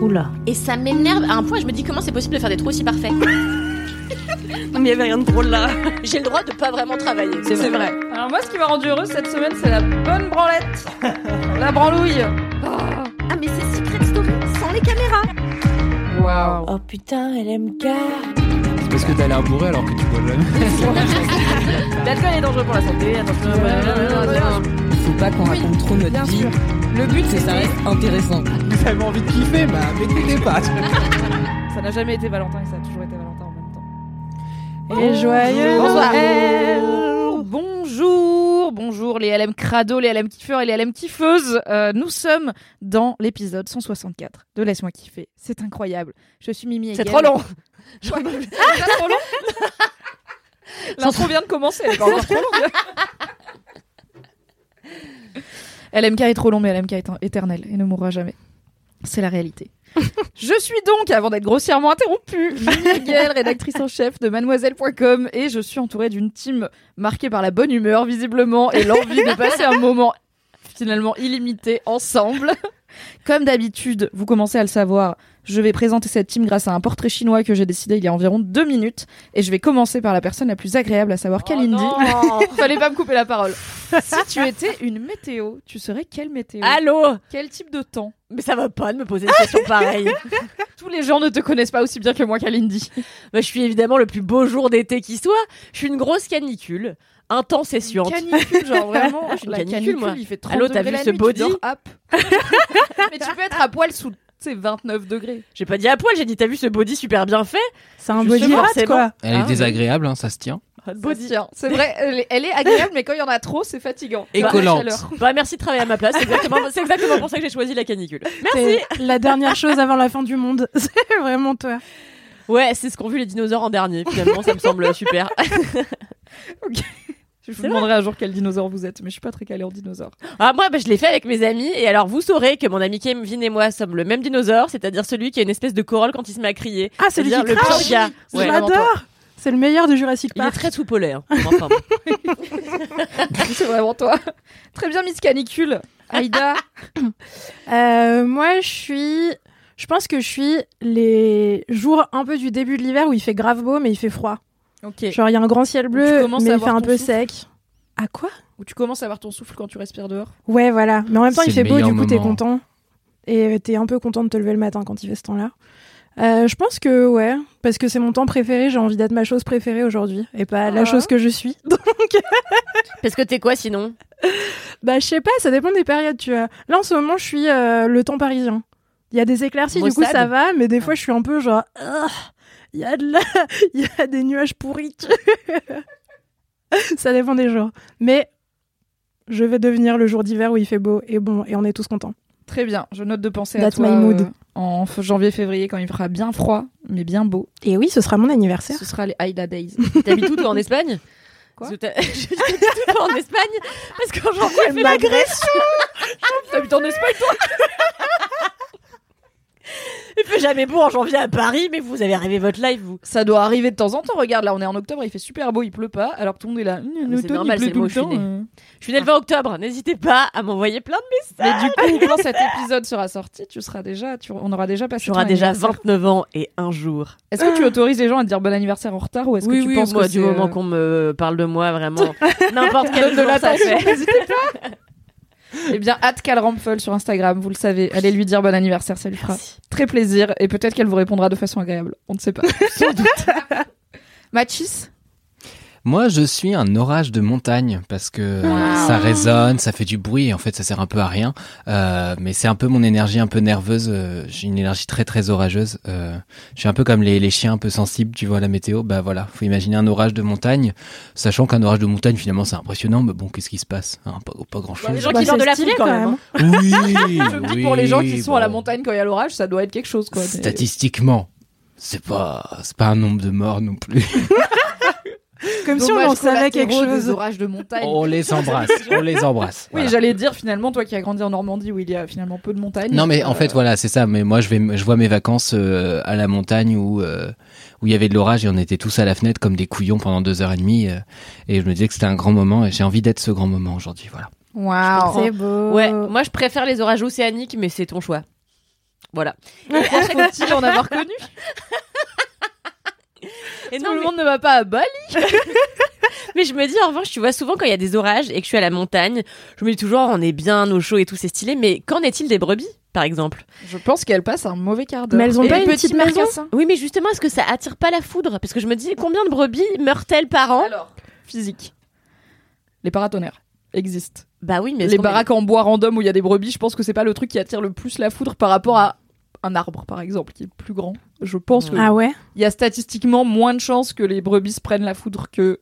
Oula. Et ça m'énerve à un point, je me dis comment c'est possible de faire des trous aussi parfaits? Mais il y avait rien de drôle là. J'ai le droit de pas vraiment travailler. C'est vrai. Alors moi, ce qui m'a rendu heureuse cette semaine, c'est la bonne branlette. la branlouille. Ah, mais c'est Secret Story sans les caméras. Waouh. Oh putain, LMK. C'est parce que t'as l'air bourré alors que tu bois jamais. L'alcool est dangereux pour la santé. Attention. Faut pas qu'on raconte trop notre Bien vie. sûr. Le but, Que ça c'est reste intéressant. Vous avez envie de kiffer, bah m'écoutez pas. Ça n'a jamais été Valentin et ça a toujours été Valentin en même temps. Et joyeux. Noël. Bonjour, bonjour les LM crado, les LM kiffeurs et les LM kiffeuses. Euh, nous sommes dans l'épisode 164 de Laisse-moi kiffer. C'est incroyable. Je suis Mimi C'est trop long. Ouais. Ah, c'est trop long. L'intro vient de commencer, elle est pas encore trop longue. LMK est trop long, mais LMK est éternel et ne mourra jamais. C'est la réalité. Je suis donc, avant d'être grossièrement interrompue, Hegel, rédactrice en chef de mademoiselle.com et je suis entourée d'une team marquée par la bonne humeur, visiblement, et l'envie de passer un moment finalement illimité ensemble. Comme d'habitude, vous commencez à le savoir, je vais présenter cette team grâce à un portrait chinois que j'ai décidé il y a environ deux minutes et je vais commencer par la personne la plus agréable, à savoir Kalindi. Fallait pas me couper la parole. si tu étais une météo, tu serais quelle météo? Allô? Quel type de temps? Mais ça va pas de me poser une question pareille. Tous les gens ne te connaissent pas aussi bien que moi, Kalindi. Bah, je suis évidemment le plus beau jour d'été qui soit. Je suis une grosse canicule, intense et suante. Canicule, genre vraiment. Je suis une la canicule, canicule, moi. il fait 30 Allô, t'as vu la ce body. Mais tu peux être à poil sous c'est 29 degrés. J'ai pas dit à poil, j'ai dit t'as vu ce body super bien fait? C'est un body c'est quoi. Elle Ah, est désagréable, hein, ça se tient. Body. Tiens, c'est vrai, elle est, elle est agréable, mais quand il y en a trop, c'est fatigant. Et Bah, la collante. Bah merci de travailler à ma place, c'est exactement, c'est exactement pour ça que j'ai choisi la canicule. Merci la dernière chose avant la fin du monde. C'est vraiment toi. Ouais, c'est ce qu'ont vu les dinosaures en dernier, finalement ça me semble super. Je vous demanderai un jour quel dinosaure vous êtes, mais je suis pas très calée en dinosaure. Ah moi bah, je l'ai fait avec mes amis, et alors vous saurez que mon ami Kevin et moi sommes le même dinosaure, c'est-à-dire celui qui a une espèce de corolle quand il se met à crier. Ah, celui qui le crache gars. Je Ouais, l'adore. C'est le meilleur de Jurassic Il est Park. très soupolé. Hein. Enfin, bon. c'est vraiment toi. Très bien, Miss Canicule. Aïda. Euh, moi, je suis. Je pense que je suis les jours un peu du début de l'hiver où il fait grave beau, mais il fait froid. Ok. Genre, il y a un grand ciel bleu, mais il fait un peu souffle. sec. À quoi? Où tu commences à avoir ton souffle quand tu respires dehors. Ouais, voilà. Mais en même temps, il fait beau, du coup, t'es moment. content. Et t'es un peu content de te lever le matin quand il fait ce temps-là. Euh, je pense que, ouais, parce que c'est mon temps préféré, j'ai envie d'être ma chose préférée aujourd'hui, et pas la Ah. chose que je suis. Donc, Parce que t'es quoi sinon? Bah, je sais pas, ça dépend des périodes, tu vois. Là, en ce moment, je suis euh, le temps parisien. Il y a des éclaircies, du coup, ça va, mais des fois, je suis un peu genre, Ah, il y a de la... il y a des nuages pourris. ça dépend des jours. Mais je vais devenir le jour d'hiver où il fait beau et bon, et on est tous contents. Très bien. Je note de penser That's à toi my mood. euh, en janvier-février quand il fera bien froid, mais bien beau. Et oui, ce sera mon anniversaire. Ce sera les Aïda Days. T'habites où toi en Espagne? Quoi? Toi en Espagne? Parce qu'en janvier, il fait la m'agresse. T'habites en Espagne, toi? Il fait jamais beau en janvier à Paris, mais vous avez rêvé votre life, vous. Ça doit arriver de temps en temps. Regarde, là, on est en octobre, il fait super beau, il pleut pas, alors que tout le monde est là. mais c'est L'automne, normal, c'est le tout le mot, je suis temps. née. euh. Je suis née le 20 octobre, n'hésitez pas à m'envoyer plein de Mais messages. du coup, quand cet épisode sera sorti, tu seras déjà, tu- on aura déjà passé. J'aurai ton déjà anniversaire. 29 ans et un jour. Est-ce que tu autorises les gens à te dire bon anniversaire en retard ou est-ce oui, que tu oui, penses moi, que du c'est, moment euh, qu'on me parle de moi, vraiment, n'importe quel Donne de jour, ça fait. n'hésitez pas. Eh bien, hâte Cal Rampfel sur Instagram, vous le savez. Allez lui dire bon anniversaire, ça lui fera très plaisir et peut-être qu'elle vous répondra de façon agréable. On ne sait pas. Sans doute. Mathis Moi, je suis un orage de montagne parce que ça résonne, ça fait du bruit. Et en fait, ça sert un peu à rien. Euh, mais c'est un peu mon énergie un peu nerveuse. euh, J'ai une énergie très très orageuse. Euh, je suis un peu comme les, les chiens un peu sensibles, tu vois, à la météo. Bah voilà, faut imaginer un orage de montagne, sachant qu'un orage de montagne, finalement, c'est impressionnant. Mais bon, qu'est-ce qui se passe Hein, Pas, pas grand chose. Les gens Bah, qui sortent de la foule quand même. même. hein. Oui, Je me dis pour les gens qui sont à la montagne quand il y a l'orage, ça doit être quelque chose quoi. Mais- Statistiquement, c'est pas c'est pas un nombre de morts non plus. Comme si on en savait quelque des chose. orages de montagne. on les embrasse, on les embrasse. Oui, j'allais dire finalement, toi qui as grandi en Normandie où il y a finalement peu de montagnes. Non mais en euh, fait voilà c'est ça mais moi je vais je vois mes vacances euh, à la montagne où euh, où il y avait de l'orage et on était tous à la fenêtre comme des couillons pendant deux heures et demie euh, et je me disais que c'était un grand moment et j'ai envie d'être ce grand moment aujourd'hui voilà Waouh. C'est beau. Ouais, moi je préfère les orages océaniques, mais c'est ton choix. Voilà. Faut-il en avoir connu Et Tout non, le mais, monde ne va pas à Bali. mais je me dis en revanche, tu vois, souvent quand il y a des orages et que je suis à la montagne, je me dis toujours on est bien au chaud et tout, c'est stylé, mais qu'en est-il des brebis, par exemple? Je pense qu'elle passe un mauvais quart d'heure. Mais elles ont Et pas une petit petite maison. Oui, mais justement, est-ce que ça attire pas la foudre? Parce que je me dis combien de brebis meurent-elles par an? Alors, physique. Les paratonnerres existent. Bah oui, mais les est- baraques en bois random où il y a des brebis, je pense que c'est pas le truc qui attire le plus la foudre par rapport à un arbre, par exemple, qui est plus grand. Je pense qu'il Ah ouais y a statistiquement moins de chances que les brebis se prennent la foudre que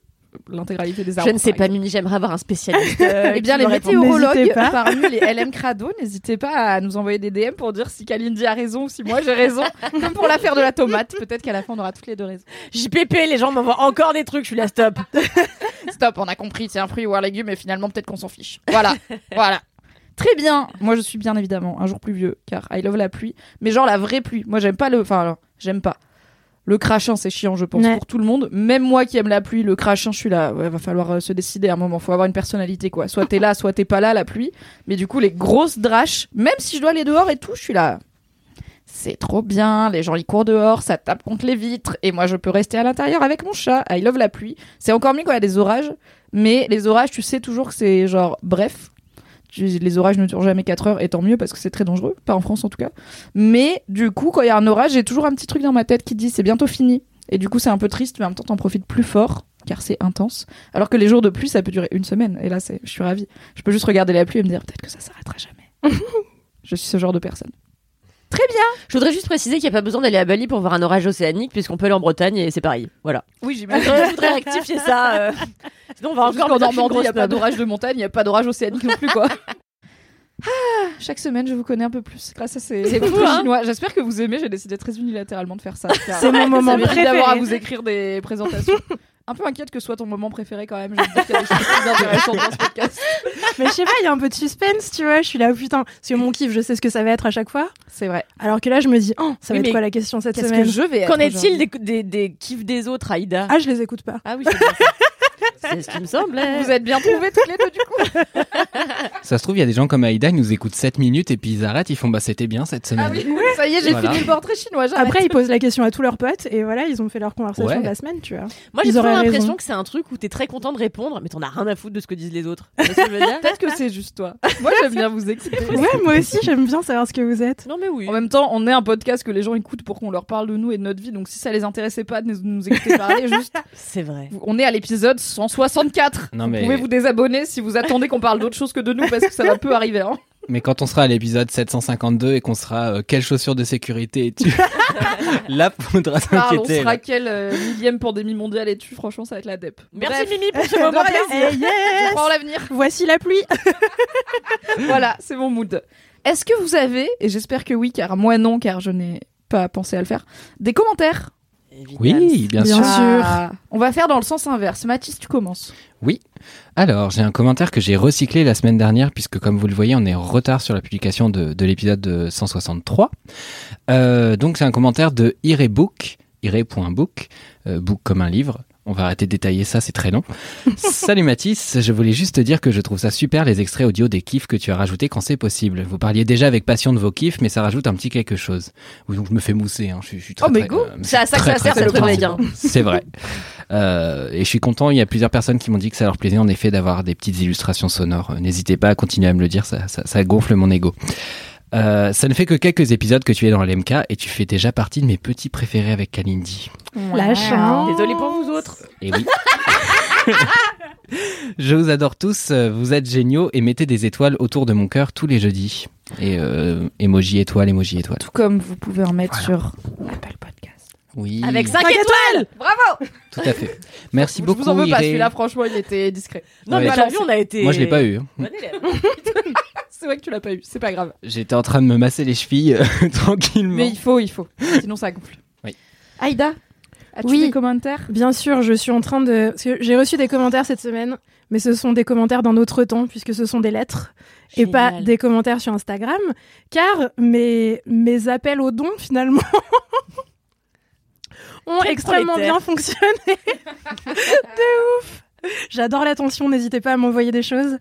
l'intégralité des arbres. Je ne sais pas. Mimi, j'aimerais avoir un spécialiste. euh, Eh bien, les météorologues parmi les LM Crado, n'hésitez pas à nous envoyer des DM pour dire si Kalindi a raison ou si moi j'ai raison. Comme pour l'affaire de la tomate, peut-être qu'à la fin on aura toutes les deux raison. JPP, les gens m'envoient encore des trucs, je suis là, stop. Stop, on a compris, c'est un fruit ou un légume, et finalement peut-être qu'on s'en fiche. Voilà, voilà. Très bien. Moi je suis bien évidemment un jour pluvieux, car I love la pluie. Mais genre la vraie pluie. Moi j'aime pas le. Enfin, alors, j'aime pas. Le crachin, c'est chiant, je pense, Ouais. pour tout le monde. Même moi qui aime la pluie, le crachin, je suis là. Ouais, va falloir euh, se décider à un moment. Faut avoir une personnalité, quoi. Soit t'es là, soit t'es pas là, la pluie. Mais du coup, les grosses draches, même si je dois aller dehors et tout, je suis là. C'est trop bien, les gens ils courent dehors, ça tape contre les vitres, et moi je peux rester à l'intérieur avec mon chat. I love la pluie. C'est encore mieux quand il y a des orages, mais les orages, tu sais toujours que c'est genre bref. Les orages ne durent jamais 4 heures, et tant mieux parce que c'est très dangereux, pas en France en tout cas. Mais du coup, quand il y a un orage, j'ai toujours un petit truc dans ma tête qui dit c'est bientôt fini. Et du coup, c'est un peu triste, mais en même temps, t'en profites plus fort, car c'est intense. Alors que les jours de pluie, ça peut durer une semaine, et là, c'est, je suis ravie. Je peux juste regarder la pluie et me dire peut-être que ça s'arrêtera jamais. je suis ce genre de personne. Je voudrais juste préciser qu'il n'y a pas besoin d'aller à Bali pour voir un orage océanique, puisqu'on peut aller en Bretagne et c'est pareil. Voilà. Oui, Je j'imagine. voudrais, je voudrais rectifier ça. euh. Sinon, on va Juste encore qu'en me dire que je suis une Normandie, il n'y a pas d'orage de montagne, il n'y a pas d'orage océanique non plus, quoi. Ah, chaque semaine, je vous connais un peu plus grâce à ces C'est fou, hein chinois. J'espère que vous aimez. J'ai décidé très unilatéralement de faire ça. car C'est mon moment ça mérite préféré. d'avoir à vous écrire des présentations. Un peu inquiète que ce soit ton moment préféré quand même. Je veux dire qu'il y a des choses plus intéressantes dans ce podcast. Mais je sais pas, il y a un peu de suspense, tu vois. Je suis là, putain. Parce que mon kiff, je sais ce que ça va être à chaque fois. C'est vrai. Alors que là, je me dis, oh, ça va être quoi la question cette semaine que je vais être Qu'en est-il des, des, des kiffs des autres, Aïda? Ah, je les écoute pas. Ah oui, c'est. C'est ce qui me semblait. Vous êtes bien trouvés toutes les deux du coup. ça se trouve il y a des gens comme Aïda ils nous écoutent 7 minutes et puis ils arrêtent ils font bah c'était bien cette semaine Ah oui, ça y est, j'ai Voilà. fini le portrait chinois. j'arrête. Après, ils posent la question à tous leurs potes et voilà, ils ont fait leur conversation Ouais. de la semaine, tu vois. Moi, j'ai toujours l'impression raison. que c'est un truc où t'es très content de répondre, mais t'en as rien à foutre de ce que disent les autres. Tu vois ce que je veux dire? Peut-être que c'est juste toi. Moi, j'aime bien vous. Ouais, moi aussi, j'aime bien savoir ce que vous êtes. Non, mais oui. En même temps, on est un podcast que les gens écoutent pour qu'on leur parle de nous et de notre vie. Donc si ça les intéressait pas de nous- écouter parler, juste, C'est vrai. on est à l'épisode 164. Non, vous mais- pouvez vous désabonner si vous attendez qu'on parle d'autre chose que de nous parce que ça va peu arriver. Hein. mais quand on sera à l'épisode 752 et qu'on sera euh, quelles chaussures de sécurité es-tu là faudra Parle, on s'inquiéter sera là. quelle euh, millième pandémie mondiale et tu Franchement, ça va être la dep. Merci Bref, Mimi pour ce moment plaisir. Eh, yes je crois en l'avenir. Voici la pluie. voilà, c'est mon mood. Est-ce que vous avez, et j'espère que oui, car moi non, car je n'ai pas pensé à le faire, des commentaires oui bien, Bien sûr sûr. Ah, On va faire dans le sens inverse. Mathis, tu commences. Alors, j'ai un commentaire que j'ai recyclé la semaine dernière, puisque comme vous le voyez, on est en retard sur la publication de, de l'épisode de 163. Euh, donc, c'est un commentaire de Irebook, ire.book, euh, book comme un livre. On va arrêter de détailler ça, c'est très long. Salut Mathis, je voulais juste te dire que je trouve ça super les extraits audio des kiffs que tu as rajoutés quand c'est possible. Vous parliez déjà avec passion de vos kiffs, mais ça rajoute un petit quelque chose. Oui, donc je me fais mousser, hein. je, suis- je suis très, Oh, mais très, go. euh, C'est à ça que très, ça très sert, rubrique. hein. C'est vrai. Euh, et je suis content, il y a plusieurs personnes qui m'ont dit que ça leur plaisait en effet d'avoir des petites illustrations sonores. Euh, N'hésitez pas à continuer à me le dire, ça, ça, ça gonfle mon ego. Euh, ça ne fait que quelques épisodes que tu es dans l'MK et tu fais déjà partie de mes petits préférés avec Kalindi. La chance. Désolée pour vous autres. Et oui. Je vous adore tous, euh, vous êtes géniaux et mettez des étoiles autour de mon cœur tous les jeudis. Et euh, emoji étoile, emoji étoile. Tout comme vous pouvez en mettre sur Apple Podcast. Oui, Avec 5 étoiles Bravo tout à fait. Merci Je beaucoup. vous en veux pas, celui-là, franchement, il était discret. Non, Ouais. mais Voilà, vu, on a été. Moi, je l'ai pas eu. hein. Bon élève. C'est vrai que tu l'as pas eu, c'est pas grave. J'étais en train de me masser les chevilles euh, tranquillement. Mais il faut, il faut. Sinon, ça gonfle. Oui. Aïda, as-tu Oui. des commentaires? Bien sûr, je suis en train de. j'ai reçu des commentaires cette semaine, mais ce sont des commentaires d'un autre temps, puisque ce sont des lettres et pas des commentaires sur Instagram, car mes, mes appels aux dons, finalement, ont Quel extrêmement bien fonctionné. de ouf J'adore l'attention, n'hésitez pas à m'envoyer des choses.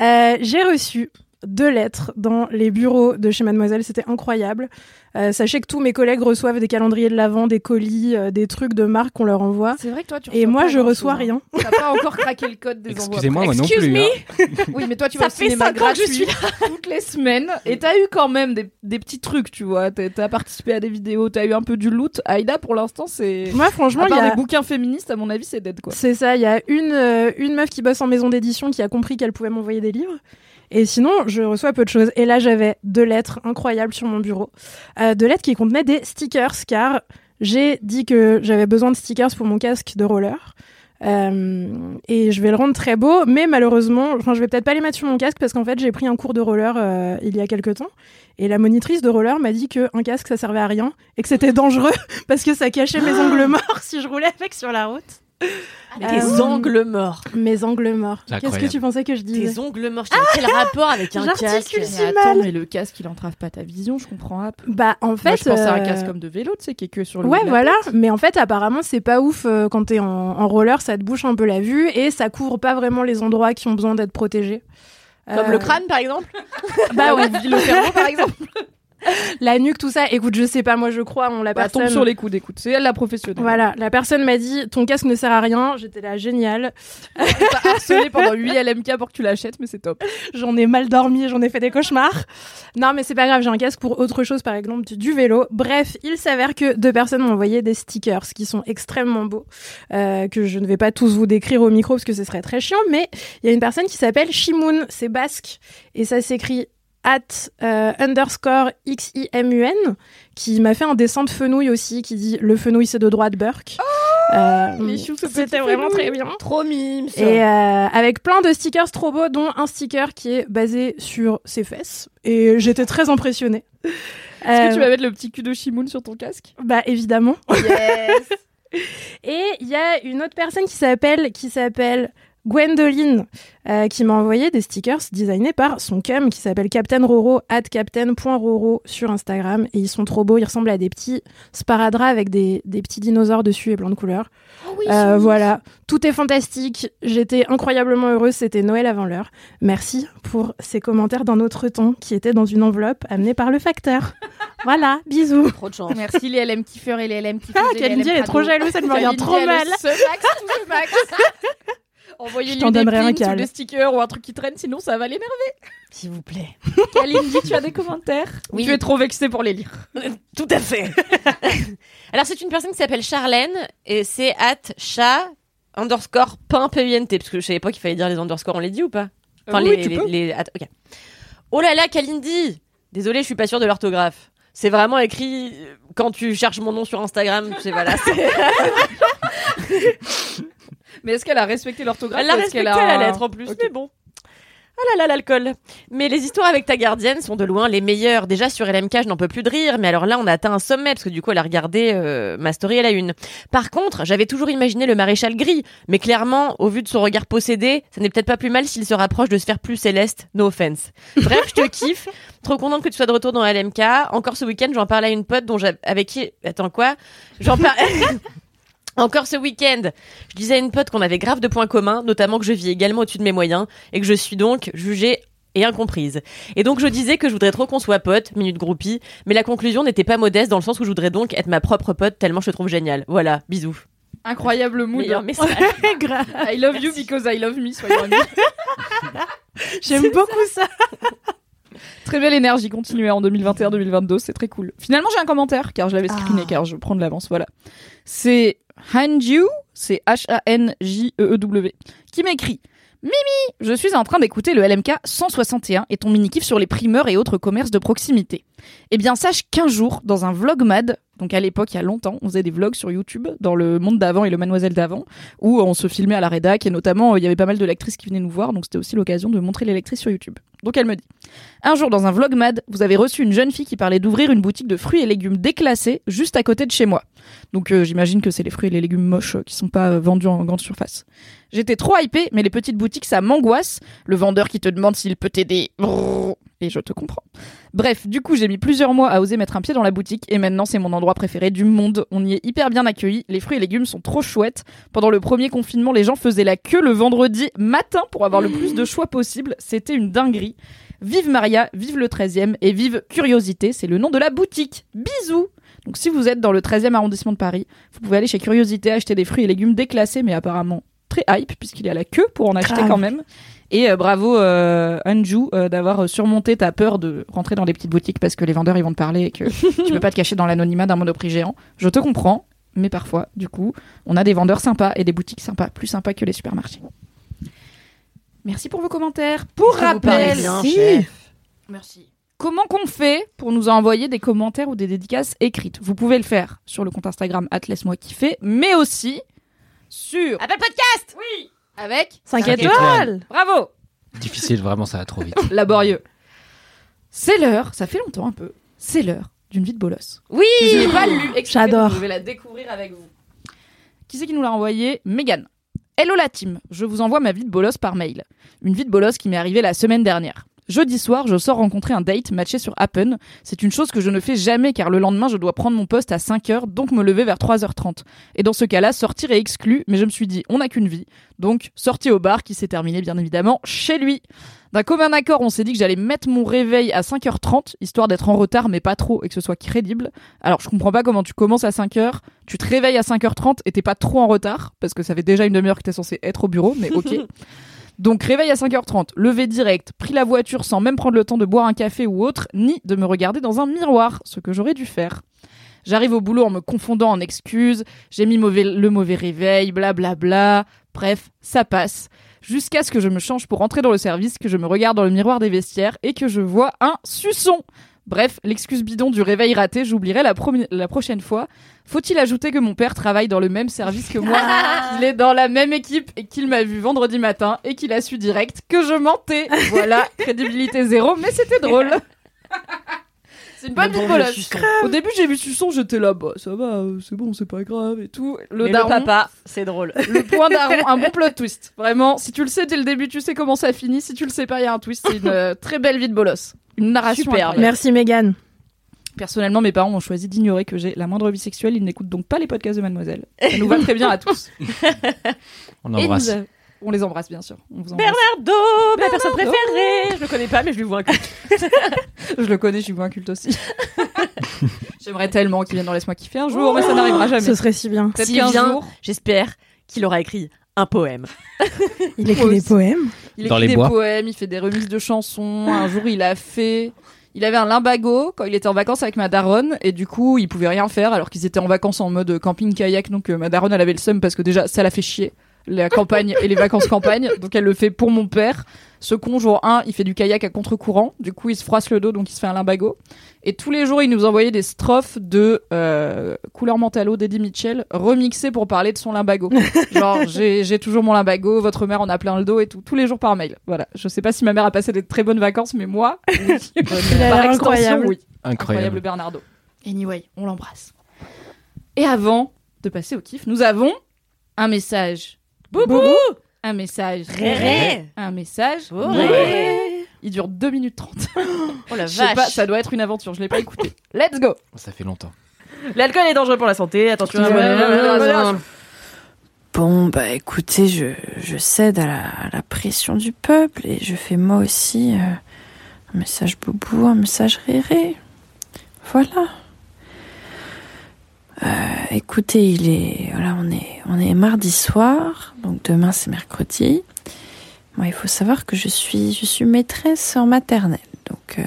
Euh, j'ai reçu deux lettres dans les bureaux de chez Mademoiselle, c'était incroyable. Euh, sachez que tous mes collègues reçoivent des calendriers de l'Avent, des colis, euh, des trucs de marque qu'on leur envoie. C'est vrai que toi, tu Et moi, je reçois hein. rien. T'as pas encore craqué le code des envois. Excusez-moi, moi non Excuse plus. me. hein. Oui, mais toi, tu vas au fait cinéma que je gratuit suis là. toutes les semaines. Et t'as eu quand même des, des petits trucs, tu vois. T'as t'as participé à des vidéos, t'as eu un peu du loot. Aïda, pour l'instant, c'est. Moi, franchement, il y a... des bouquins féministes, à mon avis, c'est dead, quoi. c'est ça. Il y a une, euh, une meuf qui bosse en maison d'édition qui a compris qu'elle pouvait m'envoyer des livres. Et sinon, je reçois peu de choses. Et là, j'avais deux lettres incroyables sur mon bureau. Euh, deux lettres qui contenaient des stickers, car j'ai dit que j'avais besoin de stickers pour mon casque de roller. Euh, et je vais le rendre très beau, mais malheureusement, enfin, je vais peut-être pas les mettre sur mon casque parce qu'en fait, j'ai pris un cours de roller euh, il y a quelques temps. Et la monitrice de roller m'a dit que un casque, ça servait à rien et que c'était dangereux parce que ça cachait mes angles morts si je roulais avec sur la route. Tes Euh, ongles morts. Mes angles morts. Qu'est-ce que tu pensais que je disais Tes ongles morts. Dis, Quel rapport avec un casque si Mais mal. attends, mais le casque, il entrave pas ta vision, je comprends pas. Bah en fait, Moi, je pensais à un euh, casque comme de vélo, tu sais, qui est que sur le. Ouais, voilà. tête. Mais en fait, apparemment, c'est pas ouf euh, quand t'es en, en roller, ça te bouche un peu la vue et ça couvre pas vraiment les endroits qui ont besoin d'être protégés. Comme Euh, le crâne, par exemple Bah ouais, le cerveau, par exemple. la nuque, tout ça. Écoute, je sais pas, moi je crois en la Bah, personne. tombe sur les coudes, écoute. C'est elle la professionnelle. Voilà, la personne m'a dit ton casque ne sert à rien. J'étais là, génial. T'as harcelé pendant 8 LMK pour que tu l'achètes, mais c'est top. J'en ai mal dormi, j'en ai fait des cauchemars. Non, mais c'est pas grave, j'ai un casque pour autre chose, par exemple du, du vélo. Bref, il s'avère que deux personnes m'ont envoyé des stickers qui sont extrêmement beaux, euh, que je ne vais pas tous vous décrire au micro parce que ce serait très chiant, mais il y a une personne qui s'appelle Shimoun, c'est basque, et ça s'écrit at euh, underscore ximun qui m'a fait un dessin de fenouil aussi qui dit le fenouil c'est de droite Burke. Euh, ce petit C'était vraiment fenouil. très bien. Trop mime. Et euh, avec plein de stickers trop beaux, dont un sticker qui est basé sur ses fesses. Et j'étais très impressionnée. Est-ce que Euh, tu vas mettre le petit cul de Shimoun sur ton casque? Bah évidemment. Yes Et il y a une autre personne qui s'appelle qui s'appelle Gwendoline euh, qui m'a envoyé des stickers designés par son cum qui s'appelle Captain Roro at captain.roro sur Instagram et ils sont trop beaux, ils ressemblent à des petits sparadraps avec des, des petits dinosaures dessus et plein de couleurs. Euh, voilà, tout est fantastique. J'étais incroyablement heureuse. C'était Noël avant l'heure. Merci pour ces commentaires d'un autre ton qui étaient dans une enveloppe amenée par le facteur. voilà, bisous. Trop de chance. Merci les LM kiffeurs et les LM kiffeuses. Ah, Kalindi, elle est trop jalouse, elle me regarde trop mal. Max, tout max. Envoyez-lui des un pins ou des stickers ou un truc qui traîne, sinon ça va l'énerver. S'il vous plaît. Kalindi, tu as des commentaires Oui. Tu es trop vexée pour les lire. Tout à fait. Alors, c'est une personne qui s'appelle Charlène et c'est at chat underscore pain PINT parce que je savais pas qu'il fallait dire les underscores, on les dit ou pas? Enfin, oui, les, tu les- peux. les- att-. Oh là là, Kalindi Désolée, je suis pas sûre de l'orthographe. C'est vraiment écrit euh, quand tu cherches mon nom sur Instagram. C'est voilà. c'est- Mais est-ce qu'elle a respecté l'orthographe Elle l'a respecté à la lettre en plus, mais bon. Ah là là, l'alcool. Mais les histoires avec ta gardienne sont de loin les meilleures. Déjà sur LMK, je n'en peux plus de rire, mais alors là, on a atteint un sommet parce que du coup, elle a regardé euh, ma story à la une. Par contre, j'avais toujours imaginé le maréchal gris, mais clairement, au vu de son regard possédé, ça n'est peut-être pas plus mal s'il se rapproche de se faire plus céleste. No offense. Bref, je te kiffe. Trop contente que tu sois de retour dans LMK. Encore ce week-end, j'en parlais à une pote dont j'avais avec qui. Attends quoi? J'en parlais. Encore ce week-end, je disais à une pote qu'on avait grave de points communs, notamment que je vis également au-dessus de mes moyens et que je suis donc jugée et incomprise. Et donc je disais que je voudrais trop qu'on soit potes, minute groupie, mais la conclusion n'était pas modeste dans le sens où je voudrais donc être ma propre pote tellement je te trouve géniale. Voilà, bisous. Incroyable mood. Meilleur message. Grave. I love you because I love me, soyons amis. J'aime beaucoup ça. Très belle énergie, continuez en 2021-2022, c'est très cool. Finalement, j'ai un commentaire, car je l'avais screené, Ah. car je prends de l'avance, voilà. C'est Hanju c'est H-A-N-J-E-E-W, qui m'écrit Mimi, je suis en train d'écouter le LMK 161 et ton mini-kiff sur les primeurs et autres commerces de proximité. Eh bien, sache qu'un jour, dans un vlog mad, donc à l'époque, il y a longtemps, on faisait des vlogs sur YouTube, dans le monde d'avant et le mademoiselle d'avant, où on se filmait à la rédac, et notamment, il y avait pas mal de lectrices qui venaient nous voir, donc c'était aussi l'occasion de montrer les lectrices sur YouTube. Donc elle me dit, un jour dans un vlog mad, vous avez reçu une jeune fille qui parlait d'ouvrir une boutique de fruits et légumes déclassés juste à côté de chez moi. Donc euh, j'imagine que c'est les fruits et les légumes moches euh, qui sont pas euh, vendus en grande surface. J'étais trop hypée, mais les petites boutiques, ça m'angoisse. Le vendeur qui te demande s'il peut t'aider. Et je te comprends. Bref, du coup, j'ai mis plusieurs mois à oser mettre un pied dans la boutique et maintenant c'est mon endroit préféré du monde. On y est hyper bien accueillis. Les fruits et légumes sont trop chouettes. Pendant le premier confinement, les gens faisaient la queue le vendredi matin pour avoir le plus de choix possible. C'était une dinguerie. Vive Maria, vive le 13e et vive Curiosité, c'est le nom de la boutique. Bisous Donc si vous êtes dans le 13e arrondissement de Paris, vous pouvez aller chez Curiosité acheter des fruits et légumes déclassés mais apparemment très hype puisqu'il y a la queue pour en acheter Grave. quand même. Et euh, bravo euh, Anju euh, d'avoir surmonté ta peur de rentrer dans les petites boutiques parce que les vendeurs ils vont te parler et que tu peux pas te cacher dans l'anonymat d'un monoprix géant. Je te comprends, mais parfois, du coup, on a des vendeurs sympas et des boutiques sympas, plus sympas que les supermarchés. Merci pour vos commentaires. Pour Ça rappel, bien, si. Merci. Comment qu'on fait pour nous envoyer des commentaires ou des dédicaces écrites? Vous pouvez le faire sur le compte Instagram laisse-moi kiffer, mais aussi sur Apple Podcast oui avec 5 Cinq étoiles. bravo Difficile, vraiment, ça va trop vite. laborieux. C'est l'heure, ça fait longtemps un peu. C'est l'heure d'une vie de bolos. Oui je pas lu J'adore. Je vais la découvrir avec vous. Qui c'est qui nous l'a envoyé? Megan. Hello la team, je vous envoie ma vie de bolos par mail. Une vie de bolos qui m'est arrivée la semaine dernière. Jeudi soir, je sors rencontrer un date matché sur Appen. C'est une chose que je ne fais jamais car le lendemain, je dois prendre mon poste à 5h, donc me lever vers 3h30. Et dans ce cas-là, sortir est exclu, mais je me suis dit, on n'a qu'une vie. Donc, sortie au bar qui s'est terminée bien évidemment chez lui. D'un commun accord, on s'est dit que j'allais mettre mon réveil à 5h30, histoire d'être en retard, mais pas trop, et que ce soit crédible. Alors, je comprends pas comment tu commences à 5h, tu te réveilles à 5h30 et t'es pas trop en retard, parce que ça fait déjà une demi-heure que t'es censé être au bureau, mais ok. Donc, réveil à 5h30, levé direct, pris la voiture sans même prendre le temps de boire un café ou autre, ni de me regarder dans un miroir, ce que j'aurais dû faire. J'arrive au boulot en me confondant en excuses, j'ai mis le mauvais réveil, blablabla. Bref, ça passe. Jusqu'à ce que je me change pour rentrer dans le service, que je me regarde dans le miroir des vestiaires et que je vois un suçon. Bref, l'excuse bidon du réveil raté, j'oublierai la, prochaine fois. Faut-il ajouter que mon père travaille dans le même service que moi, qu'il est dans la même équipe et qu'il m'a vu vendredi matin et qu'il a su direct que je mentais? Voilà, crédibilité zéro, mais c'était drôle. C'est une bonne vie de bolosse. Au début, j'ai vu Suçon, j'étais là, bah ça va, euh, c'est bon, c'est pas grave et tout. Le Le, daron, papa, c'est drôle. le point daron, un bon plot twist. Vraiment, si tu le sais dès le début, tu sais comment ça finit. Si tu le sais pas, il y a un twist. C'est une euh, très belle vie de bolos. Une narration Superbe. incroyable. Merci Megan. Personnellement, mes parents ont choisi d'ignorer que j'ai la moindre vie sexuelle. Ils n'écoutent donc pas les podcasts de Mademoiselle. Ça nous va très bien à tous. On Et embrasse. nous, euh, on les embrasse, bien sûr. On vous embrasse. Bernardo, ma personne préférée. Je le connais pas, mais je lui vois un culte. Je le connais, je suis un culte aussi. J'aimerais tellement qu'il vienne dans Laisse-moi kiffer un jour, mais ça n'arrivera jamais. Ce serait si bien. Peut-être S'il qu'un vient, jour, J'espère qu'il aura écrit un poème. Il écrit des aussi. poèmes. il Dans écrit les des bois. poèmes, il fait des remises de chansons. Un jour, il a fait. Il avait un limbago quand il était en vacances avec ma daronne et du coup il pouvait rien faire alors qu'ils étaient en vacances en mode camping kayak donc euh, ma daronne elle avait le seum parce que déjà ça la fait chier la campagne et les vacances campagne donc elle le fait pour mon père ce con jour 1 il fait du kayak à contre-courant du coup il se froisse le dos donc il se fait un limbago et tous les jours il nous envoyait des strophes de euh, couleur mentalo d'Eddie Mitchell remixées pour parler de son limbago genre j'ai j'ai toujours mon limbago votre mère en a plein le dos et tout tous les jours par mail voilà je sais pas si ma mère a passé des très bonnes vacances mais moi oui. Par extension incroyable. oui incroyable Incroyable. Bernardo. Anyway, on l'embrasse. Et avant de passer au kiff, nous avons un message. Boubou Un message. Réré. Un message. Réré. Il dure 2 minutes 30. Oh la Je sais pas, vache. ça doit être une aventure, je l'ai pas écouté. Let's go Ça fait longtemps. L'alcool est dangereux pour la santé. Attention. Ouais, à ouais, ouais, ouais, ouais. Bon, bah écoutez, je, je cède à la, à la pression du peuple et je fais moi aussi euh, un message boubou, un message réré. Voilà. Euh, écoutez, il est voilà, on est on est mardi soir, donc demain c'est mercredi. Moi, il faut savoir que je suis je suis maîtresse en maternelle, donc, euh,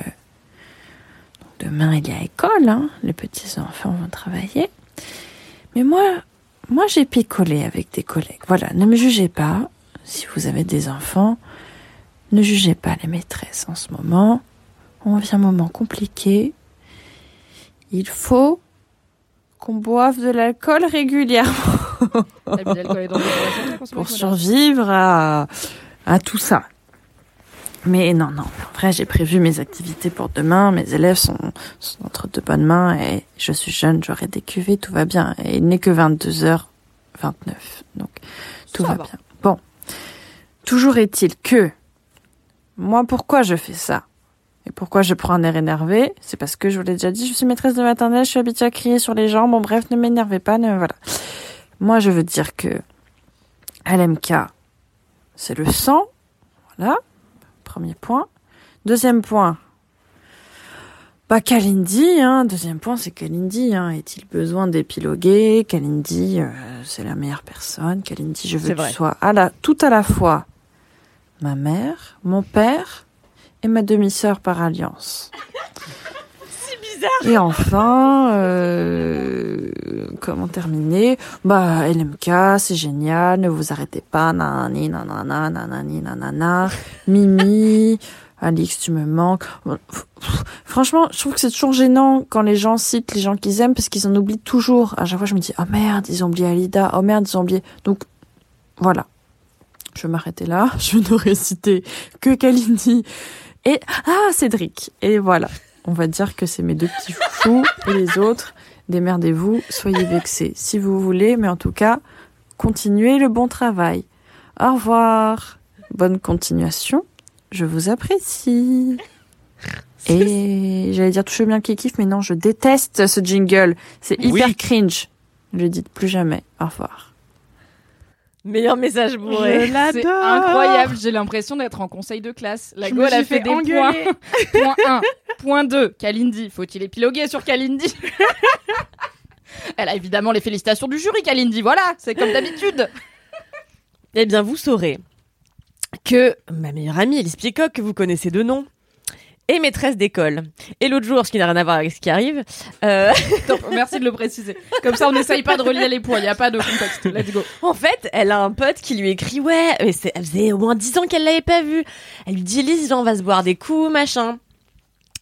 demain il y a école, hein, les petits enfants vont travailler. Mais moi, moi j'ai picolé avec des collègues. Voilà, ne me jugez pas. Si vous avez des enfants, ne jugez pas les maîtresses en ce moment. On vit un moment compliqué. Il faut qu'on boive de l'alcool régulièrement dangereux pour survivre à, à tout ça. Mais non, non, en vrai, j'ai prévu mes activités pour demain. Mes élèves sont, sont entre de bonnes mains et je suis jeune, j'aurai des cuvées, tout va bien. Et il n'est que 22h29, donc tout va. bien. Bon, toujours est-il que moi, pourquoi je fais ça? Et pourquoi je prends un air énervé? C'est parce que je vous l'ai déjà dit, je suis maîtresse de maternelle, je suis habituée à crier sur les gens. Bon, bref, ne m'énervez pas, ne voilà. Moi, je veux dire que LMK, c'est le sang. Voilà. Premier point. Deuxième point. Bah, Kalindi, hein. Deuxième point, c'est Kalindi, hein. Est-il besoin d'épiloguer? Kalindi, euh, c'est la meilleure personne. Kalindi, je veux que tu sois à la, tout à la fois ma mère, mon père et ma demi-sœur par alliance. C'est bizarre. Et enfin, euh, comment terminer? Bah, LMK, c'est génial, ne vous arrêtez pas, nanani, nanana, nanani, nanana, Mimi, Alix, tu me manques. Franchement, je trouve que c'est toujours gênant quand les gens citent les gens qu'ils aiment parce qu'ils en oublient toujours. À chaque fois, je me dis, oh merde, ils ont oublié Alida, oh merde, ils ont oublié. Donc, voilà. Je vais m'arrêter là. Je n'aurais cité que Kalindi et, ah, Cédric. Et voilà. On va dire que c'est mes deux petits chouchous et les autres, démerdez-vous, soyez vexés si vous voulez, mais en tout cas, continuez le bon travail. Au revoir. Bonne continuation. Je vous apprécie. Et j'allais dire touche bien qui kiffe, mais non, je déteste ce jingle. C'est hyper Oui. cringe. Ne le dites plus jamais. Au revoir. Meilleur message bourré. Je C'est incroyable, j'ai l'impression d'être en conseil de classe. La elle a fait, fait des engueuler. points. Point 1. Point 2. Kalindi. Faut-il épiloguer sur Kalindi? Elle a évidemment les félicitations du jury, Kalindi. Voilà, c'est comme d'habitude. Eh bien, vous saurez que ma meilleure amie, Elise Piecock, que vous connaissez de nom, est maîtresse d'école. Et l'autre jour, ce qui n'a rien à voir avec ce qui arrive, euh, merci de le préciser. Comme ça, on n'essaye pas de relier les points. Il n'y a pas de contexte. Let's go. en fait, elle a un pote qui lui écrit Ouais, mais elle faisait au moins 10 ans qu'elle l'avait pas vu. Elle lui dit viens, on va se boire des coups, machin.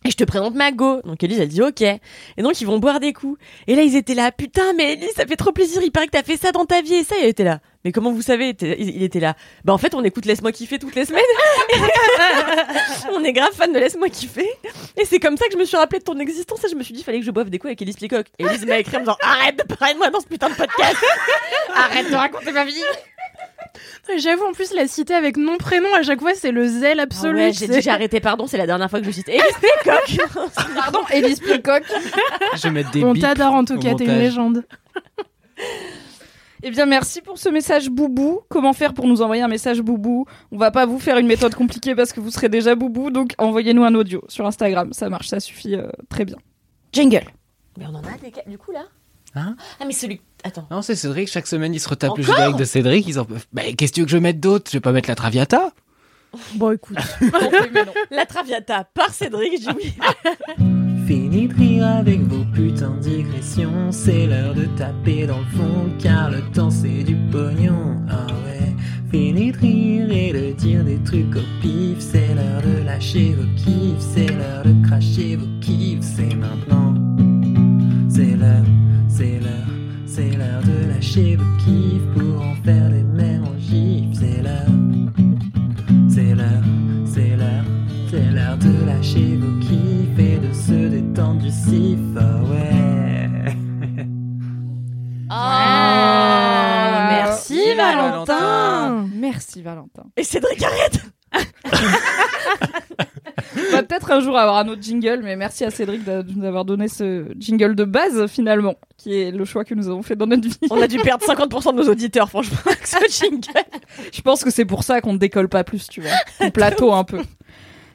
Je te présente ma go. Donc Elise, elle dit ok. Et donc ils vont boire des coups. Et là, ils étaient là. Putain, mais Elise, ça fait trop plaisir. Il paraît que t'as fait ça dans ta vie. Et ça, il était là. Mais comment vous savez? Il était là. Bah en fait, on écoute Laisse-moi kiffer toutes les semaines. on est grave fan de Laisse-moi kiffer. Et c'est comme ça que je me suis rappelé de ton existence. Et je me suis dit, fallait que je boive des coups avec Elise Piecock. Et Elise m'a écrit en me disant, arrête de parler de moi dans ce putain de podcast. arrête de raconter ma vie. J'avoue, en plus, la citer avec nom, prénom, à chaque fois, c'est le zèle Ah absolu. ouais, j'ai j'ai arrêté, pardon, c'est la dernière fois que je cite Elise Piecock. Pardon, Elise Piecock. Je vais mettre des On t'adore en tout cas, t'es une légende. Eh bien, merci pour ce message boubou. Comment faire pour nous envoyer un message boubou? On va pas vous faire une méthode compliquée parce que vous serez déjà boubou, donc envoyez-nous un audio sur Instagram. Ça marche, ça suffit euh, très bien. Jingle. Mais on en a des cas, du coup là? Hein? Ah mais celui... Attends. Non, c'est Cédric, chaque semaine il se retape le Encore générique de Cédric, ils en peuvent. Bah, qu'est-ce que tu veux que je mette d'autre? Je vais pas mettre la Traviata Bon, écoute. La Traviata par Cédric, dis oui. Fini de rire avec vos putains de digressions. C'est l'heure de taper dans le fond, car le temps c'est du pognon. Ah ouais. Fini de rire et de dire des trucs au pif. C'est l'heure de lâcher vos kiffs. C'est l'heure de cracher vos kiffs. C'est maintenant. C'est l'heure, lâcher vos kiffs pour en faire des mêmes en gifs. C'est l'heure, c'est l'heure, c'est l'heure, c'est l'heure de lâcher vos kiffs et de se détendre du sif. Ah ouais. Oh, merci Viva Valentin. Merci Valentin. Et Cédric arrête. On va peut-être un jour avoir un autre jingle, mais merci à Cédric de nous avoir donné ce jingle de base finalement, qui est le choix que nous avons fait dans notre vie. On a dû perdre 50% de nos auditeurs, franchement, avec ce jingle. Je pense que c'est pour ça qu'on ne décolle pas plus, tu vois. On plateau un peu.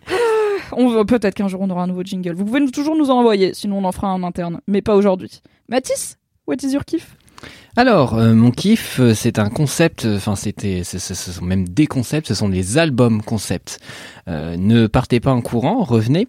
On veut peut-être qu'un jour on aura un nouveau jingle. Vous pouvez toujours nous en envoyer, sinon on en fera un interne, mais pas aujourd'hui. Mathis, what is your kiff? Alors, euh, mon kiff, euh, c'est un concept, euh, enfin c'était, ce sont même des concepts, ce sont des albums concepts. Ne partez pas en courant, revenez.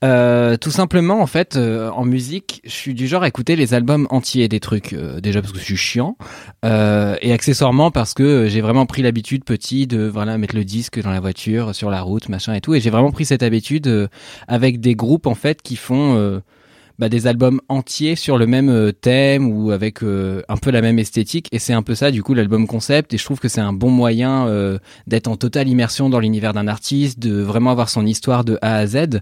Tout simplement, en fait, en musique, je suis du genre à écouter les albums entiers des trucs. déjà parce que je suis chiant, et accessoirement parce que j'ai vraiment pris l'habitude petit de voilà mettre le disque dans la voiture, sur la route, machin et tout. Et j'ai vraiment pris cette habitude avec des groupes en fait qui font bah, des albums entiers sur le même euh, thème ou avec euh, un peu la même esthétique. Et c'est un peu ça du coup l'album concept. Et je trouve que c'est un bon moyen euh, d'être en totale immersion dans l'univers d'un artiste de vraiment avoir son histoire de A à Z.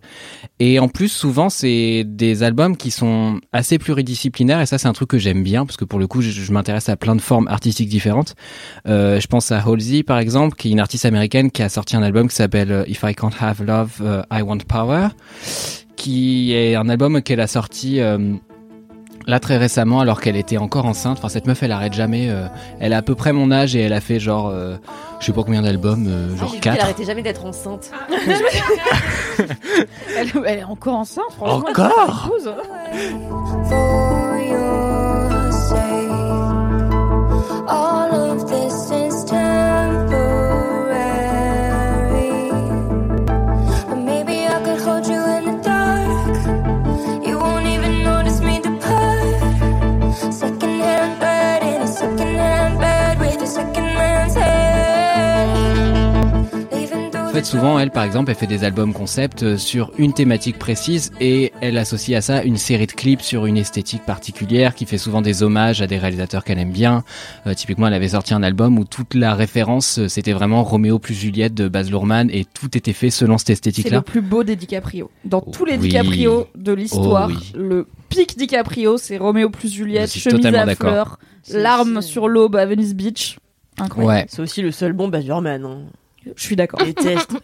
Et en plus souvent c'est des albums qui sont assez pluridisciplinaires. Et ça c'est un truc que j'aime bien parce que pour le coup je, m'intéresse à plein de formes artistiques différentes. Je pense à Halsey par exemple qui est une artiste américaine qui a sorti un album qui s'appelle If I Can't Have Love I Want Power qui est un album qu'elle a sorti euh, là très récemment alors qu'elle était encore enceinte. Enfin cette meuf elle arrête jamais. euh, elle a à peu près mon âge et elle a fait genre euh, je sais pas combien d'albums, euh, genre Elle 4. arrêtait jamais d'être enceinte. Elle, elle est encore enceinte, franchement. elle Encore. For your sake, all of this fait, souvent, elle, par exemple, elle fait des albums concept euh, sur une thématique précise et elle associe à ça une série de clips sur une esthétique particulière qui fait souvent des hommages à des réalisateurs qu'elle aime bien. Euh, typiquement, elle avait sorti un album où toute la référence, euh, c'était vraiment Roméo plus Juliette de Baz Luhrmann et tout était fait selon cette C'est esthétique-là. le plus beau des DiCaprio. Dans tous les Oui. DiCaprio de l'histoire, Oh oui. le pic DiCaprio, c'est Roméo plus Juliette, Je suis chemise totalement à d'accord. fleurs, C'est larmes sur l'aube à Venice Beach. Incroyable. Ouais, C'est aussi le seul bon Baz Luhrmann. Hein. Je suis d'accord. Déteste.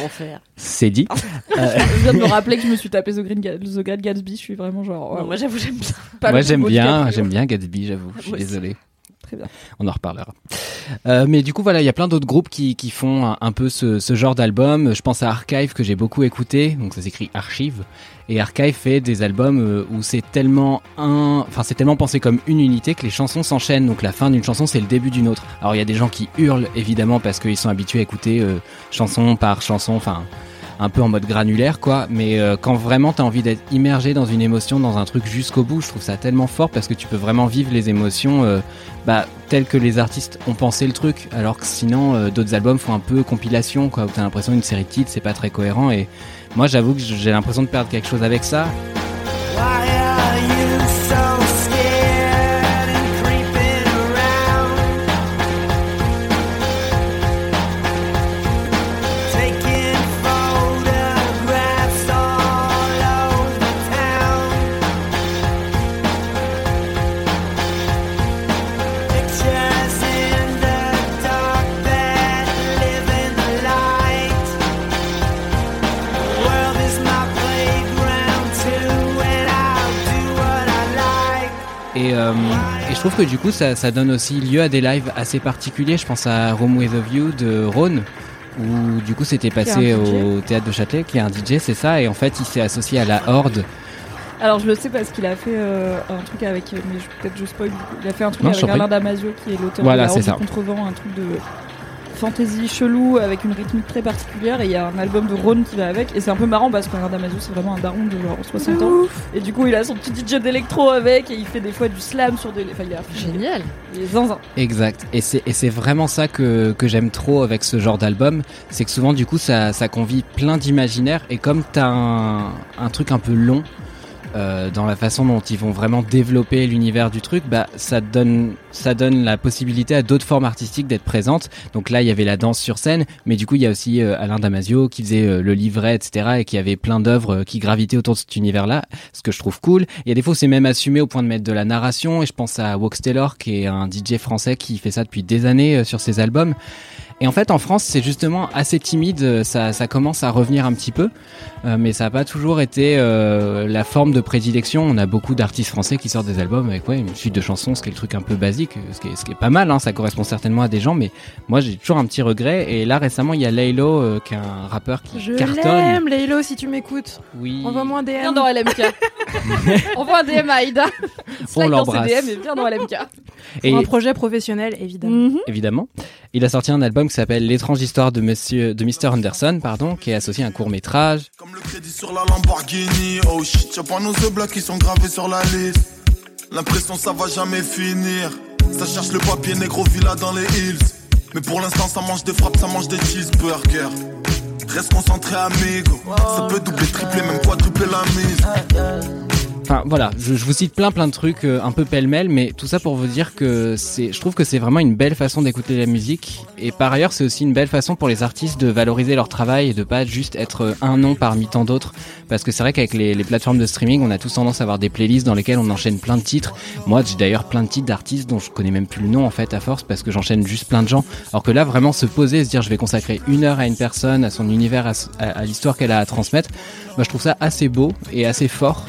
L'enfer. c'est dit. Euh, je viens de me rappeler que je me suis tapé The, Green Ga- The Great Gatsby. Je suis vraiment genre. Non, moi j'avoue j'aime bien. pas Moi j'aime bien, j'aime bien Gatsby, j'avoue. Je suis Moi aussi. désolé. On en reparlera. Euh, mais du coup voilà, il y a plein d'autres groupes qui, font un, peu ce, ce genre d'album. Je pense à Archive que j'ai beaucoup écouté, donc ça s'écrit Archive. Et Archive fait des albums euh, où c'est tellement un, enfin c'est tellement pensé comme une unité que les chansons s'enchaînent. Donc la fin d'une chanson c'est le début d'une autre. Alors il y a des gens qui hurlent évidemment parce qu'ils sont habitués à écouter euh, chanson par chanson, enfin un peu en mode granulaire quoi. Mais euh, quand vraiment t'as envie d'être immergé dans une émotion dans un truc jusqu'au bout je trouve ça tellement fort parce que tu peux vraiment vivre les émotions euh, bah telles que les artistes ont pensé le truc. Alors que sinon euh, d'autres albums font un peu compilation quoi où t'as l'impression d'une série de titres c'est pas très cohérent. Et moi j'avoue que j'ai l'impression de perdre quelque chose avec ça trouve que du coup, ça, ça donne aussi lieu à des lives assez particuliers. Je pense à Room with a View de Rhône, où du coup, c'était passé au théâtre de Châtelet, qui est un DJ, c'est ça. Et en fait, il s'est associé à la Horde. Alors je le sais parce qu'il a fait euh, un truc avec, mais je- peut-être je spoil. Il a fait un truc Non, je avec. Alain Damasio qui est l'auteur Voilà, de la Horde du Contrevent, un truc de fantasy chelou avec une rythmique très particulière et il y a un album de Rhône qui va avec et c'est un peu marrant parce qu'Alain Damasio c'est vraiment un daron de genre 60 ans et du coup il a son petit DJ d'électro avec et il fait des fois du slam sur des enfin il est Génial. il est zinzin Exact. Et c'est, et c'est vraiment ça que, que j'aime trop avec ce genre d'album. C'est que souvent, du coup, ça, ça convie plein d'imaginaires. Et comme t'as un, un truc un peu long, euh, dans la façon dont ils vont vraiment développer l'univers du truc, bah ça donne ça donne la possibilité à d'autres formes artistiques d'être présentes. Donc là, il y avait la danse sur scène, mais du coup, il y a aussi euh, Alain Damasio qui faisait euh, le livret, etc., et qui avait plein d'œuvres qui gravitaient autour de cet univers-là, ce que je trouve cool. Il y a des fois, c'est même assumé au point de mettre de la narration, et je pense à Wax Taylor, qui est un DJ français qui fait ça depuis des années sur ses albums. Et en fait, en France, c'est justement assez timide. euh, Ça, ça commence à revenir un petit peu, euh, mais ça n'a pas toujours été euh, la forme de prédilection. On a beaucoup d'artistes français qui sortent des albums avec ouais, une suite de chansons, ce qui est le truc un peu basique, ce qui est, ce qui est pas mal. Hein, ça correspond certainement à des gens, mais moi, j'ai toujours un petit regret. Et là, récemment, il y a Laylo, euh, qui est un rappeur qui Je cartonne. l'aime, Laylo, si tu m'écoutes. Oui. Envoie-moi un DM. Viens dans LMK. Envoie un DM à Aïda. Dans l'embrasse. DM et viens dans LMK. Et Pour un projet professionnel, évidemment. Évidemment, il a sorti un album qui s'appelle L'étrange histoire de Monsieur de Mr Anderson, pardon, qui est associé à un court métrage. Comme le crédit sur la Lamborghini. Oh shit, y'a pas nos Black qui sont gravés sur la liste. L'impression ça va jamais finir. Ça cherche le papier négro villa dans les hills. Mais pour l'instant, ça mange des frappes, ça mange des cheeseburgers. Reste concentré, amigo. Ça peut doubler, tripler, même quadrupler la mise. Enfin voilà, je, vous cite plein plein de trucs euh, un peu pêle-mêle, mais tout ça pour vous dire que c'est, je trouve que c'est vraiment une belle façon d'écouter la musique. Et par ailleurs, c'est aussi une belle façon pour les artistes de valoriser leur travail et de pas juste être euh, un nom parmi tant d'autres. Parce que c'est vrai qu'avec les, plateformes de streaming, on a tous tendance à avoir des playlists dans lesquelles on enchaîne plein de titres. Moi, j'ai d'ailleurs plein de titres d'artistes dont je connais même plus le nom en fait à force parce que j'enchaîne juste plein de gens. Alors que là, vraiment se poser, se dire je vais consacrer une heure à une personne, à son univers, à- à l'histoire qu'elle a à transmettre. Moi, je trouve ça assez beau et assez fort.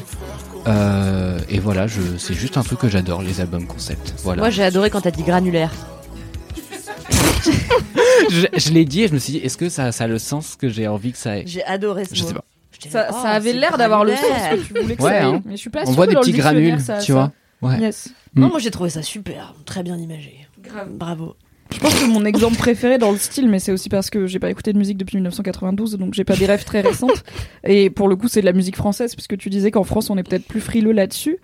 Euh, et voilà, je, c'est juste un truc que j'adore, les albums concept. Voilà. Moi, j'ai adoré quand t'as dit granulaire. je, je l'ai dit et je me suis dit, est-ce que ça, ça a le sens que j'ai envie que ça ait J'ai adoré ce Je mot. sais pas. Ça, ça oh, avait l'air d'avoir le sens que tu voulais que Ouais, ça ait. hein. Mais je suis pas On voit des petits granules, ça tu ça. vois. Ouais. Yes. Non, Mm. moi j'ai trouvé ça super, très bien imagé. Bravo. Je pense que mon exemple préféré dans le style, mais c'est aussi parce que j'ai pas écouté de musique depuis 1992, donc j'ai pas des rêves très récentes. Et pour le coup, c'est de la musique française, puisque tu disais qu'en France, on est peut-être plus frileux là-dessus.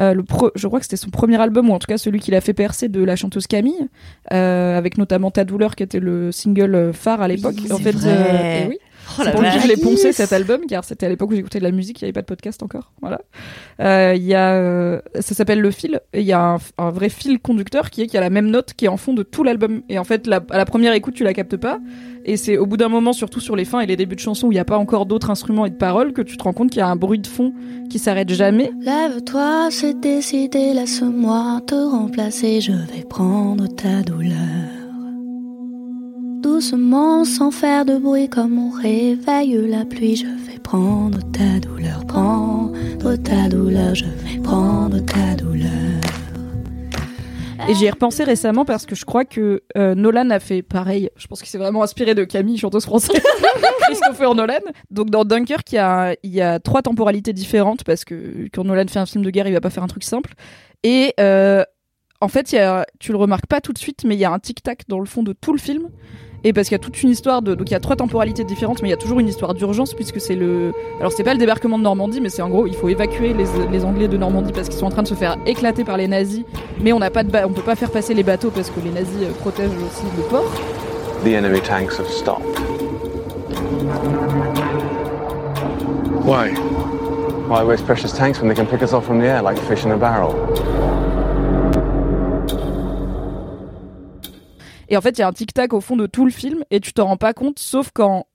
Euh, le pro- je crois que c'était son premier album, ou en tout cas celui qui l'a fait percer de la chanteuse Camille, euh, avec notamment Ta douleur, qui était le single euh, phare à l'époque. Oui, en fait, vrai. et oui. Oh C'est pour le dire, je l'ai poncé cet album, car c'était à l'époque où j'écoutais de la musique, il n'y avait pas de podcast encore. Voilà. Euh, Il y a, euh, ça s'appelle Le Fil, et il y a un, un vrai fil conducteur qui est qu'il y a la même note qui est en fond de tout l'album. Et en fait, la- à la première écoute, tu la captes pas. Et c'est au bout d'un moment, surtout sur les fins et les débuts de chansons où il n'y a pas encore d'autres instruments et de paroles, que tu te rends compte qu'il y a un bruit de fond qui s'arrête jamais. Lève-toi, c'est décidé, laisse-moi te remplacer, je vais prendre ta douleur. Doucement, sans faire de bruit, comme on réveille la pluie, je vais prendre ta douleur, prendre ta douleur, je vais prendre ta douleur. Et j'y ai repensé récemment parce que je crois que euh, Nolan a fait pareil. Je pense qu'il s'est vraiment inspiré de Camille, chanteuse française, Christopher Nolan. Donc dans Dunkirk, il y a, trois temporalités différentes parce que quand Nolan fait un film de guerre, il va pas faire un truc simple. Et euh, en fait, y a, tu le remarques pas tout de suite, mais il y a un tic-tac dans le fond de tout le film. Et parce qu'il y a toute une histoire de. Donc il y a trois temporalités différentes, mais il y a toujours une histoire d'urgence puisque c'est le. Alors c'est pas le débarquement de Normandie, mais c'est en gros, il faut évacuer les, les Anglais de Normandie parce qu'ils sont en train de se faire éclater par les nazis. Mais on n'a pas de ba- on peut pas faire passer les bateaux parce que les nazis euh, protègent aussi le port. The enemy tanks have stopped. Why? Why waste precious tanks when they can pick us off from the air like fish in a barrel? Et en fait, il y a un tic-tac au fond de tout le film et tu t'en rends pas compte, sauf quand.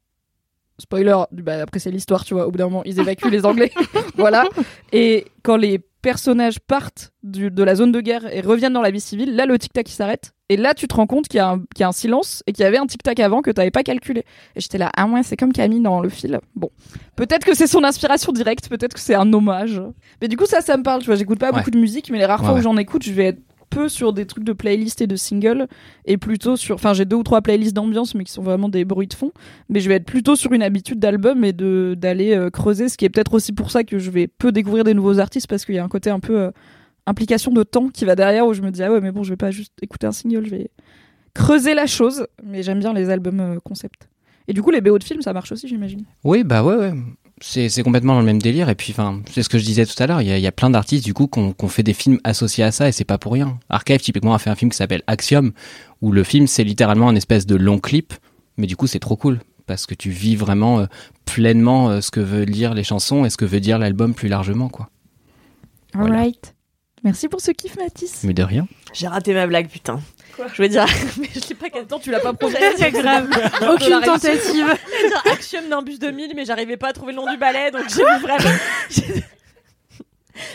Spoiler, bah après c'est l'histoire, tu vois, au bout d'un moment, ils évacuent les Anglais. voilà. Et quand les personnages partent du- de la zone de guerre et reviennent dans la vie civile, là le tic-tac il s'arrête. Et là tu te rends compte qu'il y, a un- qu'il y a un silence et qu'il y avait un tic-tac avant que t'avais pas calculé. Et j'étais là, ah ouais, c'est comme Camille dans le fil. Bon. Peut-être que c'est son inspiration directe, peut-être que c'est un hommage. Mais du coup, ça, ça me parle, tu vois, j'écoute pas Ouais. beaucoup de musique, mais les rares Ouais, fois ouais. où j'en écoute, je vais être peu sur des trucs de playlist et de singles et plutôt sur enfin j'ai deux ou trois playlists d'ambiance mais qui sont vraiment des bruits de fond mais je vais être plutôt sur une habitude d'album et de d'aller euh, creuser ce qui est peut-être aussi pour ça que je vais peu découvrir des nouveaux artistes parce qu'il y a un côté un peu euh, implication de temps qui va derrière où je me dis ah ouais mais bon je vais pas juste écouter un single je vais creuser la chose mais j'aime bien les albums euh, concept et du coup les BO de films ça marche aussi j'imagine Oui, bah ouais, ouais. C'est, c'est complètement dans le même délire. Et puis, enfin, c'est ce que je disais tout à l'heure. Il y a, il y a plein d'artistes, du coup, qu'on qu'on fait des films associés à ça et c'est pas pour rien. Archive, typiquement, a fait un film qui s'appelle Axiom, où le film, c'est littéralement un espèce de long clip. Mais du coup, c'est trop cool. Parce que tu vis vraiment euh, pleinement euh, ce que veut dire les chansons et ce que veut dire l'album plus largement, quoi. Voilà. alright merci pour ce kiff Mathis Mais de rien. J'ai raté ma blague, putain. Je veux dire, mais je l'ai pas Attends tu l'as pas proposé C'est grave. Aucune tentative. J'allais dire Axiom Nimbus 2000, mais j'arrivais pas à trouver le nom du ballet, donc j'ai vu vraiment.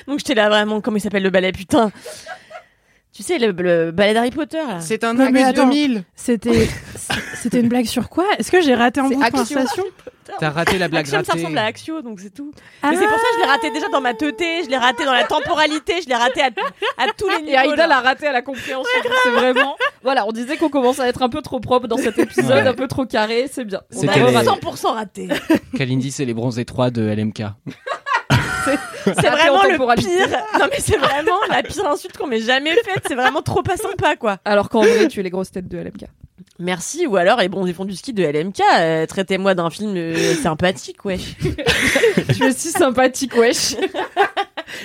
donc j'étais là vraiment, comment il s'appelle le ballet, putain. Tu sais, le, le ballet d'Harry Potter, là. C'est un Non, mais attends. 2000 C'était c'était une blague sur quoi? Est-ce que j'ai raté un C'est bout de conversation T'as raté la blague Axiom, ça ratée. ressemble à Axio, donc c'est tout. Ah, Mais c'est pour ça que je l'ai raté déjà dans ma teuté, je l'ai raté dans la temporalité, je l'ai raté à, à tous les niveaux. Et Aïda l'a raté à la compréhension. c'est vraiment. Voilà, on disait qu'on commence à être un peu trop propre dans cet épisode, Ouais. un peu trop carré, c'est bien. On C'était a les- raté. 100% raté. Kalindi, c'est les bronzés 3 de LMK. C'est vraiment le pire. Non mais c'est vraiment la pire insulte qu'on m'ait jamais faite. C'est vraiment trop pas sympa quoi. Alors qu'en vrai, tu es les grosses têtes de LMK. Merci ou alors les bons ils font du ski de LMK. euh, Traitez-moi d'un film euh, sympathique wesh. tu es si sympathique, wesh.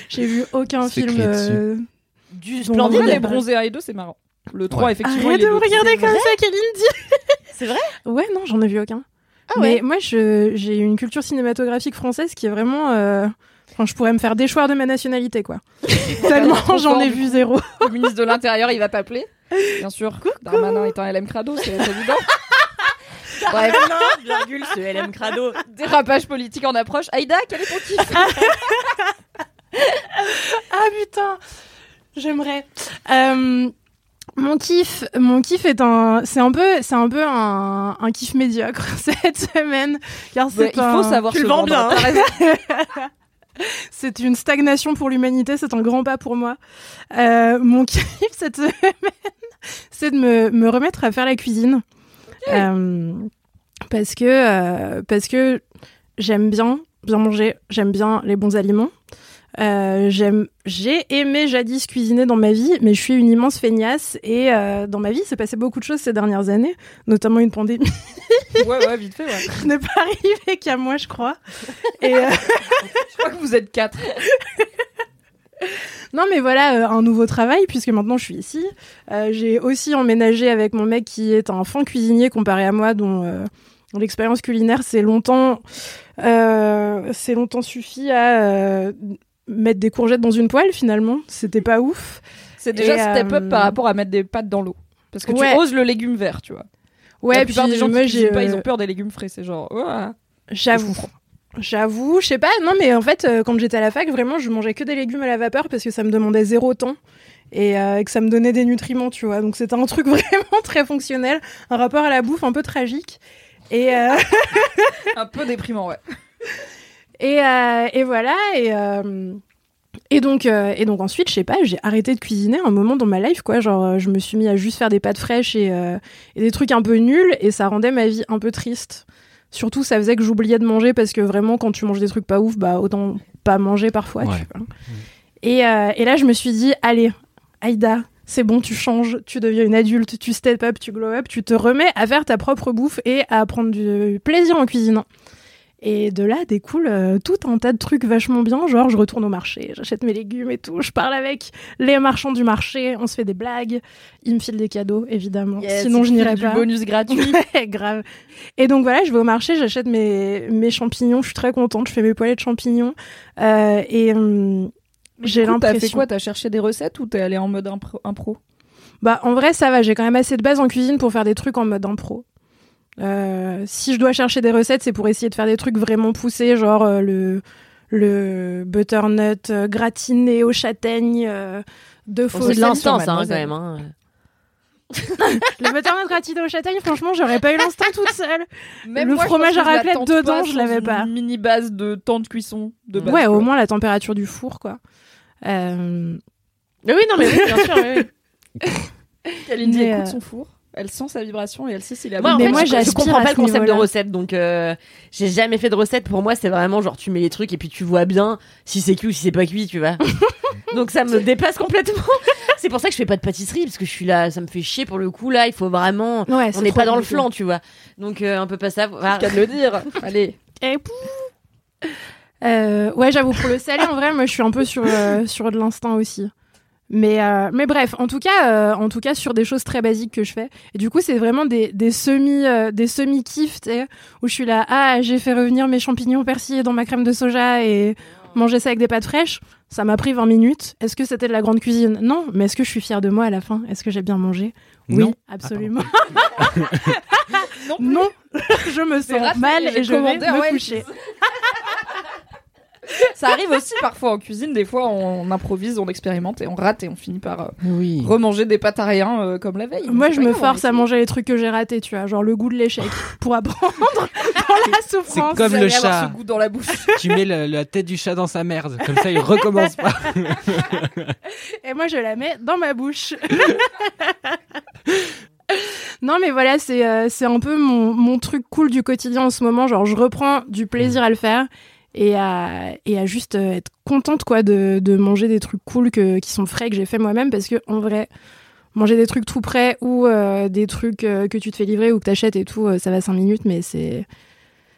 J'ai vu aucun film. euh, Du Bon, En splendide. les bronzés 1 et 2, c'est marrant. Le 3, Ouais. effectivement, Arrête de me regarder C'est comme vrai ça, Kalindi. C'est vrai? Ouais, non, j'en ai vu aucun. Ah ouais? Mais moi, je, j'ai une culture cinématographique française qui est vraiment. Enfin, je pourrais me faire déchoir de ma nationalité, quoi. Tellement j'en ai vu zéro. Le ministre de l'Intérieur, il va t'appeler. Bien sûr. Darmanin est un LM Crado, c'est évident. Bref, Non, virgule ce LM crado. dérapage politique en approche. Aïda, quel est ton kiff? Ah putain, j'aimerais. Euh, mon kiff, mon kiff est un, c'est un peu, c'est un peu un, un kiff médiocre cette semaine, car c'est Ouais, Il faut savoir Tu se le vends bien. C'est une stagnation pour l'humanité, c'est un grand pas pour moi. Euh, mon kiff cette semaine, c'est de me, me remettre à faire la cuisine. Euh, parce que, euh, parce que j'aime bien bien manger, j'aime bien les bons aliments. Euh, j'ai aimé jadis cuisiner dans ma vie, mais je suis une immense feignasse et euh, dans ma vie, s'est passé beaucoup de choses ces dernières années, notamment une pandémie Ouais, ouais, vite fait, ouais. qui n'est pas arrivée qu'à moi, je crois. Et euh, Je crois que vous êtes quatre. Non, mais voilà, euh, un nouveau travail, puisque maintenant je suis ici. Euh, j'ai aussi emménagé avec mon mec qui est un fin cuisinier comparé à moi, dont, euh, dont l'expérience culinaire s'est longtemps, s'est longtemps suffi à mettre des courgettes dans une poêle, finalement. C'était pas ouf. C'est déjà Et, step up euh, par rapport à mettre des pâtes dans l'eau. Parce que Ouais. tu oses le légume vert, tu vois. Ouais, La plupart puis des gens moi, qui pas, ils euh, ont peur des légumes frais. C'est genre. J'avoue. J'avoue, je sais pas, non mais en fait, euh, quand j'étais à la fac, vraiment, je mangeais que des légumes à la vapeur parce que ça me demandait zéro temps et euh, que ça me donnait des nutriments, tu vois. Donc c'était un truc vraiment très fonctionnel, un rapport à la bouffe un peu tragique. Et, euh, un peu déprimant, ouais. et, euh, et voilà, et, euh, et, donc, euh, et donc ensuite, je sais pas, j'ai arrêté de cuisiner un moment dans ma life, quoi. Genre, je me suis mis à juste faire des pâtes fraîches et, euh, et des trucs un peu nuls et ça rendait ma vie un peu triste. Surtout, ça faisait que j'oubliais de manger parce que vraiment, quand tu manges des trucs pas ouf, bah autant pas manger parfois. Ouais. Tu vois. Et, euh, et là, je me suis dit, allez, Aïda, c'est bon, tu changes, tu deviens une adulte, tu step up, tu glow up, tu te remets à faire ta propre bouffe et à prendre du plaisir en cuisinant. Et de là découle euh, tout un tas de trucs vachement bien, genre je retourne au marché, j'achète mes légumes et tout, je parle avec les marchands du marché, on se fait des blagues, ils me filent des cadeaux évidemment, sinon je n'irai du pas. bonus gratuit. Grave. Et donc voilà, je vais au marché, j'achète mes, mes champignons, je suis très contente, je fais mes poêlées de champignons. Euh, et hum, j'ai coup, T'as fait l'impression. quoi? T'as cherché des recettes ou t'es allé en mode impro, impro? Bah en vrai, ça va, j'ai quand même assez de base en cuisine pour faire des trucs en mode impro. Euh, si je dois chercher des recettes, c'est pour essayer de faire des trucs vraiment poussés, genre euh, le le butternut euh, gratiné aux châtaignes euh, de faux c'est de l'instant, ça, hein, quand même. hein. Le butternut gratiné aux châtaignes, franchement, j'aurais pas eu l'instant toute seule. Même Le moi, fromage à raclette dedans, je l'avais une pas. Mini base de temps de cuisson de base. ouais, au moins la température du four, quoi. Euh, Mais oui, non, mais oui, bien sûr. oui, oui. Mais, écoute euh, son four. Elle sent sa vibration et elle sait s'il a Moi, en Mais moi, je, comprends pas le concept de recette, donc euh, j'ai jamais fait de recette. Pour moi, c'est vraiment genre tu mets les trucs et puis tu vois bien si c'est cuit ou si c'est pas cuit, tu vois. donc ça me dépasse complètement. c'est pour ça que je fais pas de pâtisserie parce que je suis là, ça me fait chier pour le coup là. Il faut vraiment, Ouais, on c'est n'est pas dans le flanc, tu vois. Donc euh, un peu pas ça. Voilà. qu'à de le dire. Allez. Et pou- Euh, ouais, j'avoue, pour le salé, en vrai, moi, je suis un peu sur, euh, sur de l'instinct aussi. Mais, euh, mais bref, en tout, cas, euh, en tout cas, sur des choses très basiques que je fais. Et du coup, c'est vraiment des, des semi, euh, des semi-kiffs, tu sais, où je suis là, ah, j'ai fait revenir mes champignons persillés dans ma crème de soja et manger ça avec des pâtes fraîches. Ça m'a pris 20 minutes. Est-ce que c'était de la grande cuisine? Non. Mais est-ce que je suis fière de moi à la fin? Est-ce que j'ai bien mangé? Oui, Non. absolument. Non. non, je me sens mal et je vais me Wendy's. coucher. Ça arrive aussi parfois en cuisine. Des fois, on improvise, on expérimente et on rate et on finit par euh, Oui. remanger des pâtes à rien euh, comme la veille. Moi, C'est je me grave, force on à manger les trucs que j'ai ratés, tu vois, genre le goût de l'échec, pour apprendre dans la souffrance. comme Vous le chat. ce goût dans la bouche. tu mets le- la tête du chat dans sa merde. Comme ça, il recommence pas. Et moi, je la mets dans ma bouche. non, mais voilà, c'est euh, c'est un peu mon, mon truc cool du quotidien en ce moment. Genre, je reprends du plaisir à le faire et à, et à juste euh, être contente quoi de, de manger des trucs cool que, qui sont frais que j'ai fait moi-même parce que en vrai manger des trucs tout prêts ou euh, des trucs euh, que tu te fais livrer ou que t'achètes et tout euh, ça va 5 minutes mais c'est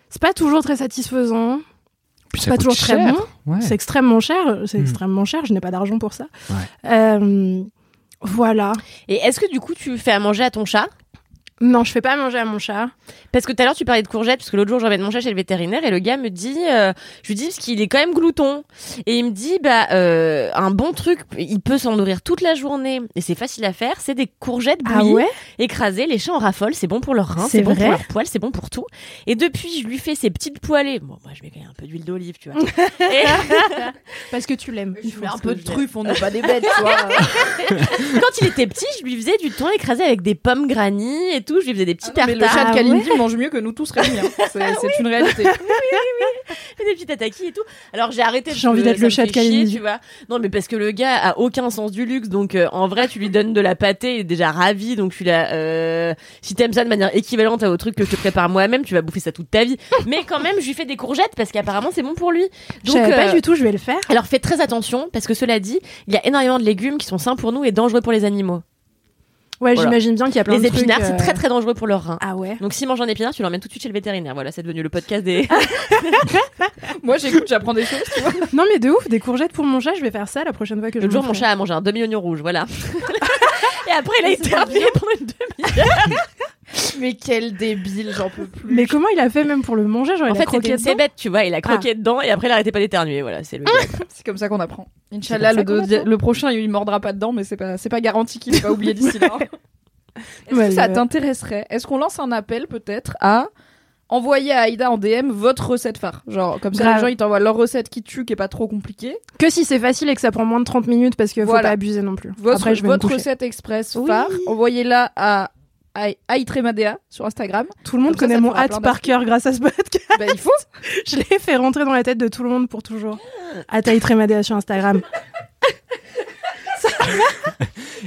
c'est pas toujours très satisfaisant. C'est pas toujours très bon. Ouais. c'est extrêmement cher. C'est Hmm. extrêmement cher. Je n'ai pas d'argent pour ça. Ouais. Euh, voilà. Et est-ce que du coup tu fais à manger à ton chat? Non je fais pas manger à mon chat. Parce que tout à l'heure tu parlais de courgettes, parce que l'autre jour j'emmène mon chat chez le vétérinaire et le gars me dit, euh, je lui dis parce qu'il est quand même glouton. Et il me dit bah euh, un bon truc, il peut s'en nourrir toute la journée. Et c'est facile à faire, c'est des courgettes ah bouillies, ouais? écrasées, les chats en raffolent, c'est bon pour leurs reins, C'est bon pour leurs poils, c'est bon pour tout. Et depuis je lui fais ces petites poêlées, bon moi je mets quand même un peu d'huile d'olive tu vois. et parce que tu l'aimes. Il Je faut un peu de je truffe, on n'est pas des bêtes, tu vois. quand il était petit je lui faisais du thon écrasé avec des pommes granny et tout, je lui faisais des petits Ah non, mais le chat de Kalindi mange mieux que nous tous réunis. hein. C'est c'est une réalité. fait des petits tatakis et tout. Alors j'ai arrêté. J'ai envie d'être le chat de chier, Kalindi. tu vois. Non, mais parce que le gars a aucun sens du luxe, donc euh, en vrai, tu lui donnes de la pâtée, il est déjà ravi, donc tu l'as. Euh, si t'aimes ça de manière équivalente au truc que je te prépare moi-même, tu vas bouffer ça toute ta vie. Mais quand même, je lui fais des courgettes parce qu'apparemment c'est bon pour lui. Donc pas euh, du tout je vais le faire alors faites très attention parce que cela dit, il y a énormément de légumes qui sont sains pour nous et dangereux pour les animaux. Ouais voilà. j'imagine bien qu'il y a plein Les de épinards, c'est euh, très très dangereux pour leurs reins. ah ouais Donc si mange un épinard, tu l'emmènes tout de suite chez le vétérinaire. Voilà, c'est devenu le podcast des. Moi, j'écoute, j'apprends des choses, tu vois. non mais de ouf des courgettes pour mon chat je vais faire ça la prochaine fois que je Le jour, le mon chat a mangé un demi-oignon rouge, voilà. Et après, il a éternué pendant une demi-heure. Mais quel débile, j'en peux plus. mais comment il a fait même pour le manger genre En il a fait, c'était croqué une dedans cébette, tu vois. Il a croqué dedans et après, il arrêtait pas d'éternuer. Voilà, c'est le. C'est comme ça qu'on apprend. Inch'Allah, C'est le, comme ça qu'on deux- apprend. le prochain, il mordra pas dedans, mais c'est pas, c'est pas garanti qu'il pas oublié d'ici là. Est-ce Ouais, que ça t'intéresserait? Est-ce qu'on lance un appel peut-être à envoyer à Aïda en DM votre recette phare? Genre, comme ça, Grave. les gens ils t'envoient leur recette qui tue, qui est pas trop compliquée. que si c'est facile et que ça prend moins de 30 minutes parce que faut Voilà. pas abuser non plus Votre, après je vais me votre coucher. recette express Oui. phare, envoyez-la à Aïtremadea sur Instagram. tout le monde Comme ça, connaît ça mon hâte par cœur grâce à ce podcast bah, il faut. je l'ai fait rentrer dans la tête de tout le monde pour toujours Ataï Trémadéa sur Instagram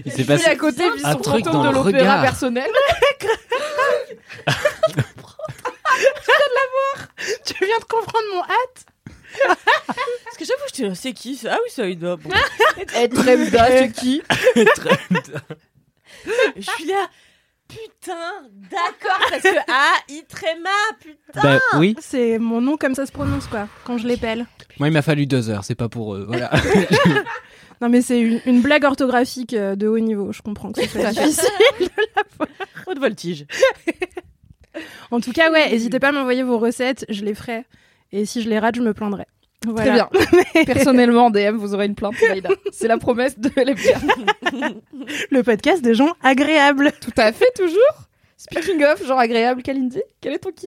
Il s'est passé à côté, un son truc dans de le l'opéra regard. personnel. tu viens de comprendre mon hâte Parce que j'avoue, je te c'est qui ça? Ah oui, ça, il doit. Bon. Aïtremda, c'est qui? Je suis là. Putain, d'accord, parce que ah, Itrema, putain. Bah oui. c'est mon nom comme ça se prononce quoi quand je l'épelle Moi, il m'a fallu deux heures. C'est pas pour eux. Voilà. non mais c'est une, une blague orthographique euh, de haut niveau je comprends que ce soit difficile Haute voltige. en tout cas ouais n'hésitez pas à m'envoyer vos recettes je les ferai et si je les rate je me plaindrai Très voilà. bien. Personnellement, en DM, vous aurez une plainte. C'est la promesse de LFGA. le podcast des gens agréables Tout à fait, toujours. Speaking of, genre agréable, Kalindi, quel est ton kiff?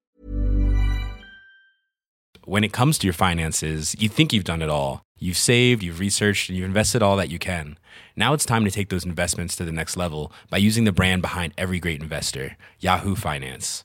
When it comes to your finances, you think you've done it all. You've saved, you've researched, and you've invested all that you can. Now it's time to take those investments to the next level by using the brand behind every great investor, Yahoo Finance.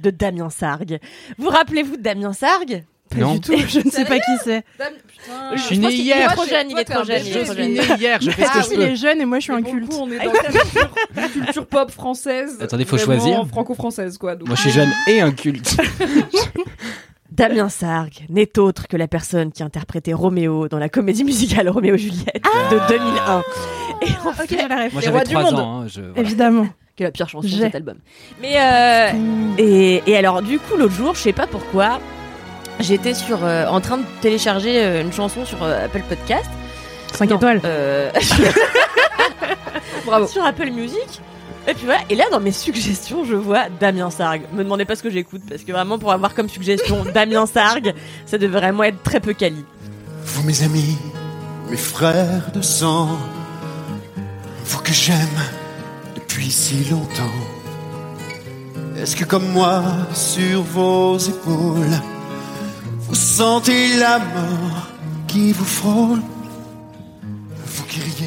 de Damien Sargue. Vous rappelez-vous de Damien Sargue? Pas Non. du tout, je ne sais pas qui c'est. Putain. Je suis né hier. est trop jeune, il est trop jeune. il Je suis né hier. Je fais ce Ah, que je il peux. est jeune et moi je suis un culte. coup, on est dans la culture, pop française. Attendez, faut vraiment choisir. Franco-française, quoi. Donc, Moi, je suis jeune et un culte. Damien Sargue n'est autre que la personne qui interprétait Roméo dans la comédie musicale Roméo et Juliette Ah de 2001. Et en fait. Moi, j'avais rois du 3 monde. ans. hein, je- voilà. Évidemment. Qui est la pire chanson de cet album. Mais euh, et, et alors du coup l'autre jour, je sais pas pourquoi, j'étais sur euh, en train de télécharger euh, une chanson sur euh, Apple Podcast. 5 Non, étoiles. euh, Bravo. sur Apple Music. Et puis voilà, et là dans mes suggestions, je vois Damien Sargue. Me demandez pas ce que j'écoute parce que vraiment pour avoir comme suggestion Damien Sargue, ça devrait vraiment être très peu quali. Vous mes amis, mes frères de sang, vous que j'aime depuis si longtemps. Est-ce que comme moi, sur vos épaules, vous sentez la mort qui vous frôle?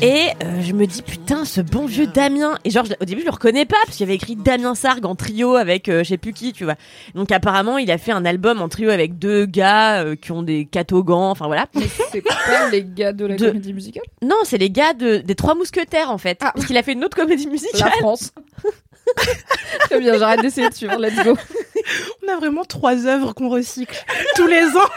Et euh, je me dis putain ce bon vieux Damien et genre je- au début je le reconnais pas parce qu'il avait écrit Damien Sargue en trio avec euh, je sais plus qui tu vois donc apparemment il a fait un album en trio avec deux gars euh, qui ont des catogans enfin voilà Mais c'est pas les gars de la De- comédie musicale? Non c'est les gars de, des trois mousquetaires en fait Ah. parce qu'il a fait une autre comédie La musicale France. Très bien, j'arrête d'essayer de suivre. Let's go. On a vraiment trois œuvres qu'on recycle tous les ans.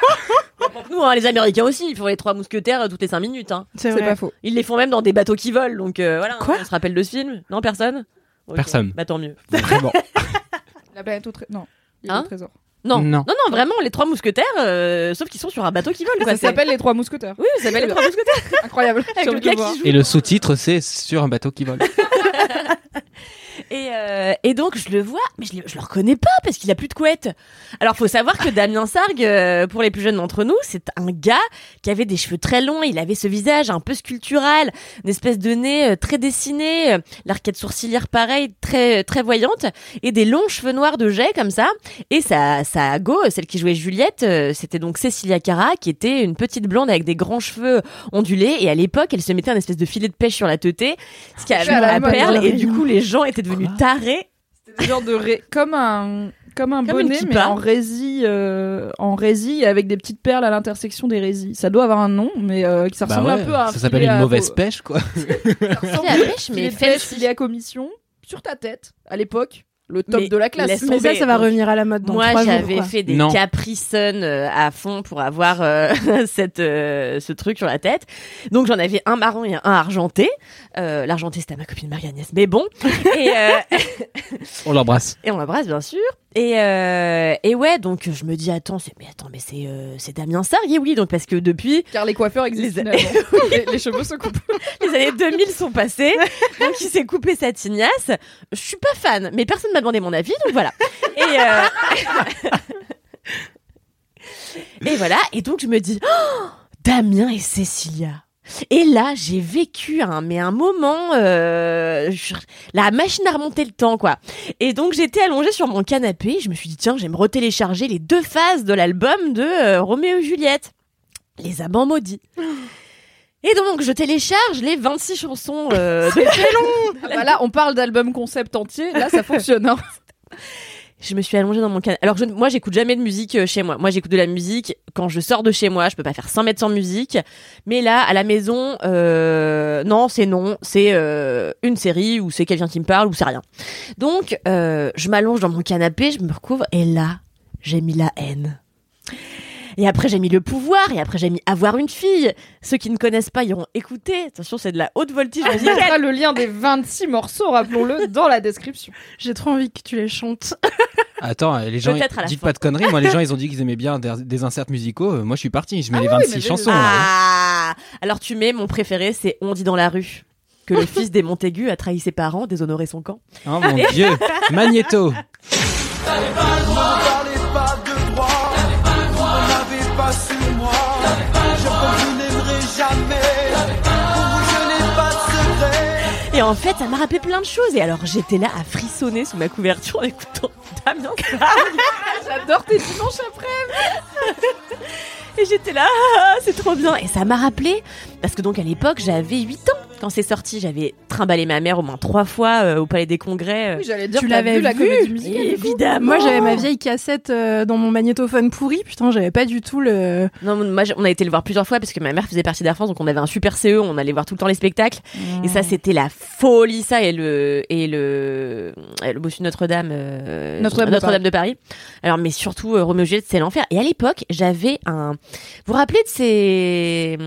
nous hein, les Américains aussi ils font les trois mousquetaires euh, toutes les cinq minutes hein. C'est pas faux. ils les font même dans des bateaux qui volent donc euh, voilà Quoi on se rappelle de ce film non personne? Personne. bah tant mieux Vraiment. La planète au trésor. Non. Hein au trésor. non non Non. non, vraiment les trois mousquetaires euh, sauf qu'ils sont sur un bateau qui vole quoi Ça s'appelle les trois mousquetaires. oui ça s'appelle les trois mousquetaires Incroyable. avec J'ai le envie de gars voir. qui joue Et le sous-titre, c'est sur un bateau qui vole. Et, euh, et donc je le vois, mais je, le- je le reconnais pas parce qu'il a plus de couette. Alors faut savoir que Damien Sargue, euh, pour les plus jeunes d'entre nous, c'est un gars qui avait des cheveux très longs, il avait ce visage un peu sculptural, une espèce de nez euh, très dessiné, euh, l'arcade sourcilière pareil, très très voyante, et des longs cheveux noirs de jet comme ça. Et sa sa go, celle qui jouait Juliette, euh, c'était donc Cécilia Cara, qui était une petite blonde avec des grands cheveux ondulés. Et à l'époque, elle se mettait un espèce de filet de pêche sur la teuté, ce qui avait à la perle. dans Et du coup, les gens étaient devenus tarés C'était genre de ré... comme un comme un Comme bonnet mais en résille euh, en résille avec des petites perles à l'intersection des résilles. Ça doit avoir un nom mais euh, qui ça Bah ressemble ouais, un peu à ça s'appelle une à- mauvaise pêche, quoi. Ça ressemble à pêche, mais pêche, fancy. filet à commission sur ta tête à l'époque. Le top Mais de la classe. Mais ça, ça va donc. revenir à la mode dans Moi, j'avais fait des Non. Capri Sun euh, à fond pour avoir euh, cette euh, ce truc sur la tête. Donc j'en avais un marron et un argenté. Euh, L'argenté c'était à ma copine Marie-Agnès, mais bon. et, euh, On l'embrasse. et on l'embrasse bien sûr. Et euh, et ouais, donc je me dis attends, c'est mais attends, mais c'est euh, c'est Damien Sargue, et oui, donc parce que depuis Car les coiffeurs existent Les- finalement. les, les cheveux se coupent. les années 2000 sont passées, donc il s'est coupé sa tignasse. Je suis pas fan, mais personne m'a demandé mon avis, donc voilà. Et, euh, et voilà, et donc je me dis, Oh, Damien et Cécilia. Et là, j'ai vécu un, mais un moment, euh, je- la machine à remonter le temps, quoi. Et donc, j'étais allongée sur mon canapé. Je me suis dit, tiens, je vais me retélécharger les deux phases de l'album de euh, Roméo et Juliette. Les amants maudits. Et donc, je télécharge les 26 chansons euh, de Ah bah on parle d'album concept entier. Là, ça fonctionne. hein. Je me suis allongée dans mon canapé. Alors, moi, j'écoute jamais de musique euh, chez moi. Moi, j'écoute de la musique quand je sors de chez moi. Je peux pas faire 100 mètres sans musique. Mais là, à la maison, euh, non, c'est non. C'est euh, une série ou c'est quelqu'un qui me parle ou c'est rien. Donc, je m'allonge dans mon canapé, je me recouvre et là, j'ai mis la haine. Et après, j'ai mis le pouvoir, et après, j'ai mis avoir une fille. Ceux qui ne connaissent pas iront écouter. Attention, c'est de la haute voltige On musicale. mettra le lien des 26 morceaux, rappelons-le, dans la description. J'ai trop envie que tu les chantes. Attends, les gens, dites fin. pas de conneries. Moi, les gens, ils ont dit qu'ils aimaient bien des, des inserts musicaux. Euh, Moi, je suis parti. Je mets les oui, 26 mais chansons. là, hein. Ah Alors tu mets mon préféré, c'est On dit dans la rue que le fils des Montaigu a trahi ses parents, déshonoré son camp. Oh mon dieu. Magnéto. Pas moi. Je vous jamais. Et en fait, ça m'a rappelé plein de choses. Et alors j'étais là à frissonner sous ma couverture en écoutant Damien. J'adore tes dimanches après. Et j'étais là, ah, c'est trop bien. Et ça m'a rappelé, parce que donc à l'époque, j'avais 8 ans quand c'est sorti. J'avais trimballé ma mère au moins trois fois euh, au Palais des Congrès. euh. Oui, j'allais dire, Tu l'avais vu la vu comédie musicale Évidemment. Moi, j'avais ma vieille cassette euh, dans mon magnétophone pourri. Putain, j'avais pas du tout le. Non, moi, on a été le voir plusieurs fois parce que ma mère faisait partie d'Air France, donc on avait un super CE, on allait voir tout le temps les spectacles. Et ça, c'était la folie, ça, et le, et le, et le bossu de Notre-Dame, euh, Notre-Dame de Paris. Alors, mais surtout, euh, Roméo et Juliette, c'est l'enfer. Et à l'époque, j'avais un, vous vous rappelez de ces,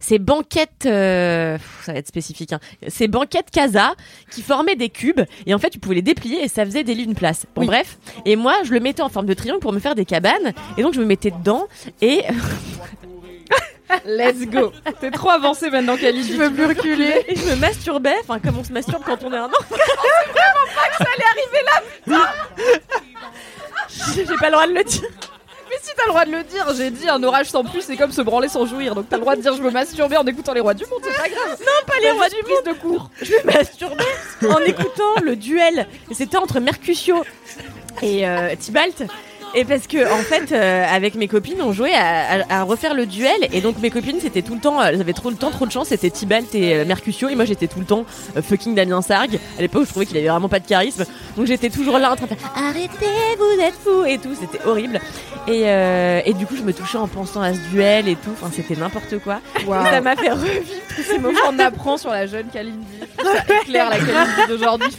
ces banquettes, euh, ça va être spécifique. Hein. Ces banquettes casa qui formaient des cubes et en fait tu pouvais les déplier et ça faisait des lits d'une place. Bon Oui. bref. Et moi je le mettais en forme de triangle pour me faire des cabanes et donc je me mettais dedans et Let's go. T'es trop avancé maintenant, Kalindi. Je peux plus reculer. et je me masturbais, enfin comme on se masturbe quand on est un enfant. J'ai pas le droit de le dire. Si t'as le droit de le dire, j'ai dit un orage sans plus, c'est comme se branler sans jouir. Donc t'as le droit de dire je me masturbais en écoutant les rois du monde, c'est pas grave. Non, pas les rois du prise de cours. je me masturbais en écoutant le duel. Et c'était entre Mercutio et euh, Tybalt. Et parce que en fait, euh, avec mes copines, on jouait à, à- à refaire le duel. Et donc mes copines, c'était tout le temps, euh, elles avaient trop le temps, trop de chance. C'était Tybalt et euh, Mercutio. Et moi, j'étais tout le temps euh, fucking Damien Sargue. À l'époque, je trouvais qu'il avait vraiment pas de charisme. Donc j'étais toujours là en train de faire arrêtez, vous êtes fous et tout. C'était horrible. Et, euh, et du coup, je me touchais en pensant à ce duel et tout. Enfin, c'était n'importe quoi. Waouh. Ça m'a fait revivre tous ces moments. On apprend sur la jeune Kalindi. Ça éclaire la Kalindi d'aujourd'hui.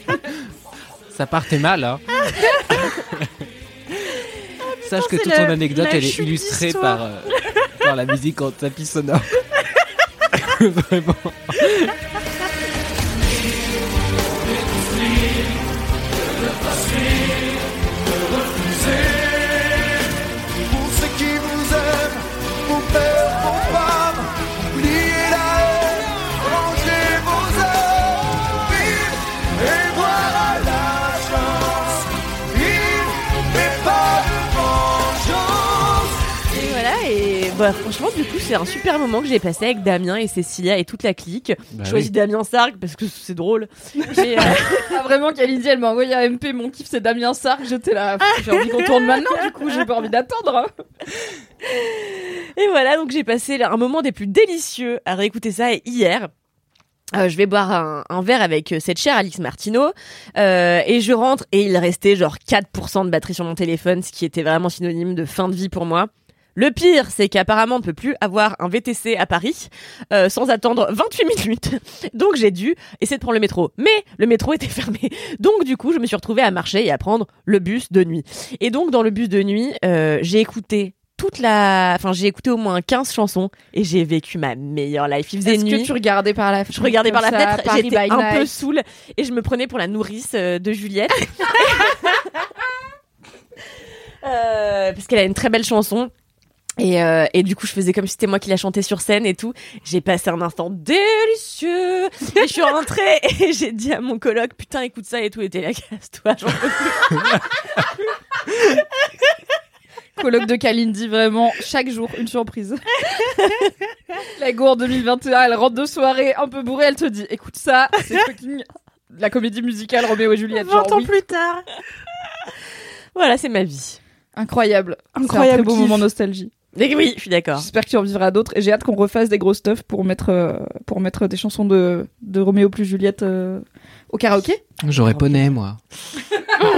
Ça partait mal, hein. Sache que toute ton anecdote, elle est illustrée par, euh, par la musique en tapis sonore. Vraiment. Pour ceux qui vous aiment, pères, bah, franchement, du coup, c'est un super moment que j'ai passé avec Damien et Cécilia et toute la clique. Bah Je choisis oui. Damien Sargue parce que c'est drôle. J'ai, euh, Ah, vraiment, Kalindi, elle m'a envoyé un MP. Mon kiff, c'est Damien Sark. J'étais là. J'ai envie qu'on tourne maintenant, du coup, j'ai pas envie d'attendre. et voilà, donc j'ai passé un moment des plus délicieux à réécouter ça. Et hier, euh, je vais boire un, un verre avec euh, cette chère Alix Martineau euh, et je rentre et il restait genre 4% de batterie sur mon téléphone, ce qui était vraiment synonyme de fin de vie pour moi. Le pire, c'est qu'apparemment on ne peut plus avoir un VTC à Paris euh, sans attendre 28 minutes. Donc j'ai dû essayer de prendre le métro. Mais le métro était fermé. Donc du coup, je me suis retrouvée à marcher et à prendre le bus de nuit. Et donc dans le bus de nuit, euh, j'ai écouté toute la... Enfin, j'ai écouté au moins 15 chansons et j'ai vécu ma meilleure life. Il faisait Est-ce nuit. que tu regardais par la fenêtre Je regardais par la ça, fenêtre, Paris j'étais un peu saoule et je me prenais pour la nourrice euh, de Juliette. Euh, parce qu'elle a une très belle chanson. Et, euh, et du coup, je faisais comme si c'était moi qui la chantais sur scène et tout. J'ai passé un instant délicieux. Et je suis rentrée et j'ai dit à mon coloc, putain, écoute ça et tout. Et t'es là, casse-toi. j'en peux plus. Colloque de Kalindi, vraiment, chaque jour, une surprise. la gourde 2021, elle rentre de soirée un peu bourrée, elle te dit, écoute ça, c'est fucking la comédie musicale Roméo et Juliette. 20 Genre, ans oui. plus tard. Voilà, c'est ma vie. Incroyable. Incroyable C'est un très beau kiff. moment nostalgie. Mais oui, je suis d'accord. J'espère que tu en vivras d'autres et j'ai hâte qu'on refasse des gros stuff pour mettre, euh, pour mettre des chansons de, de Roméo plus Juliette euh, au karaoké. J'aurais poney, moi.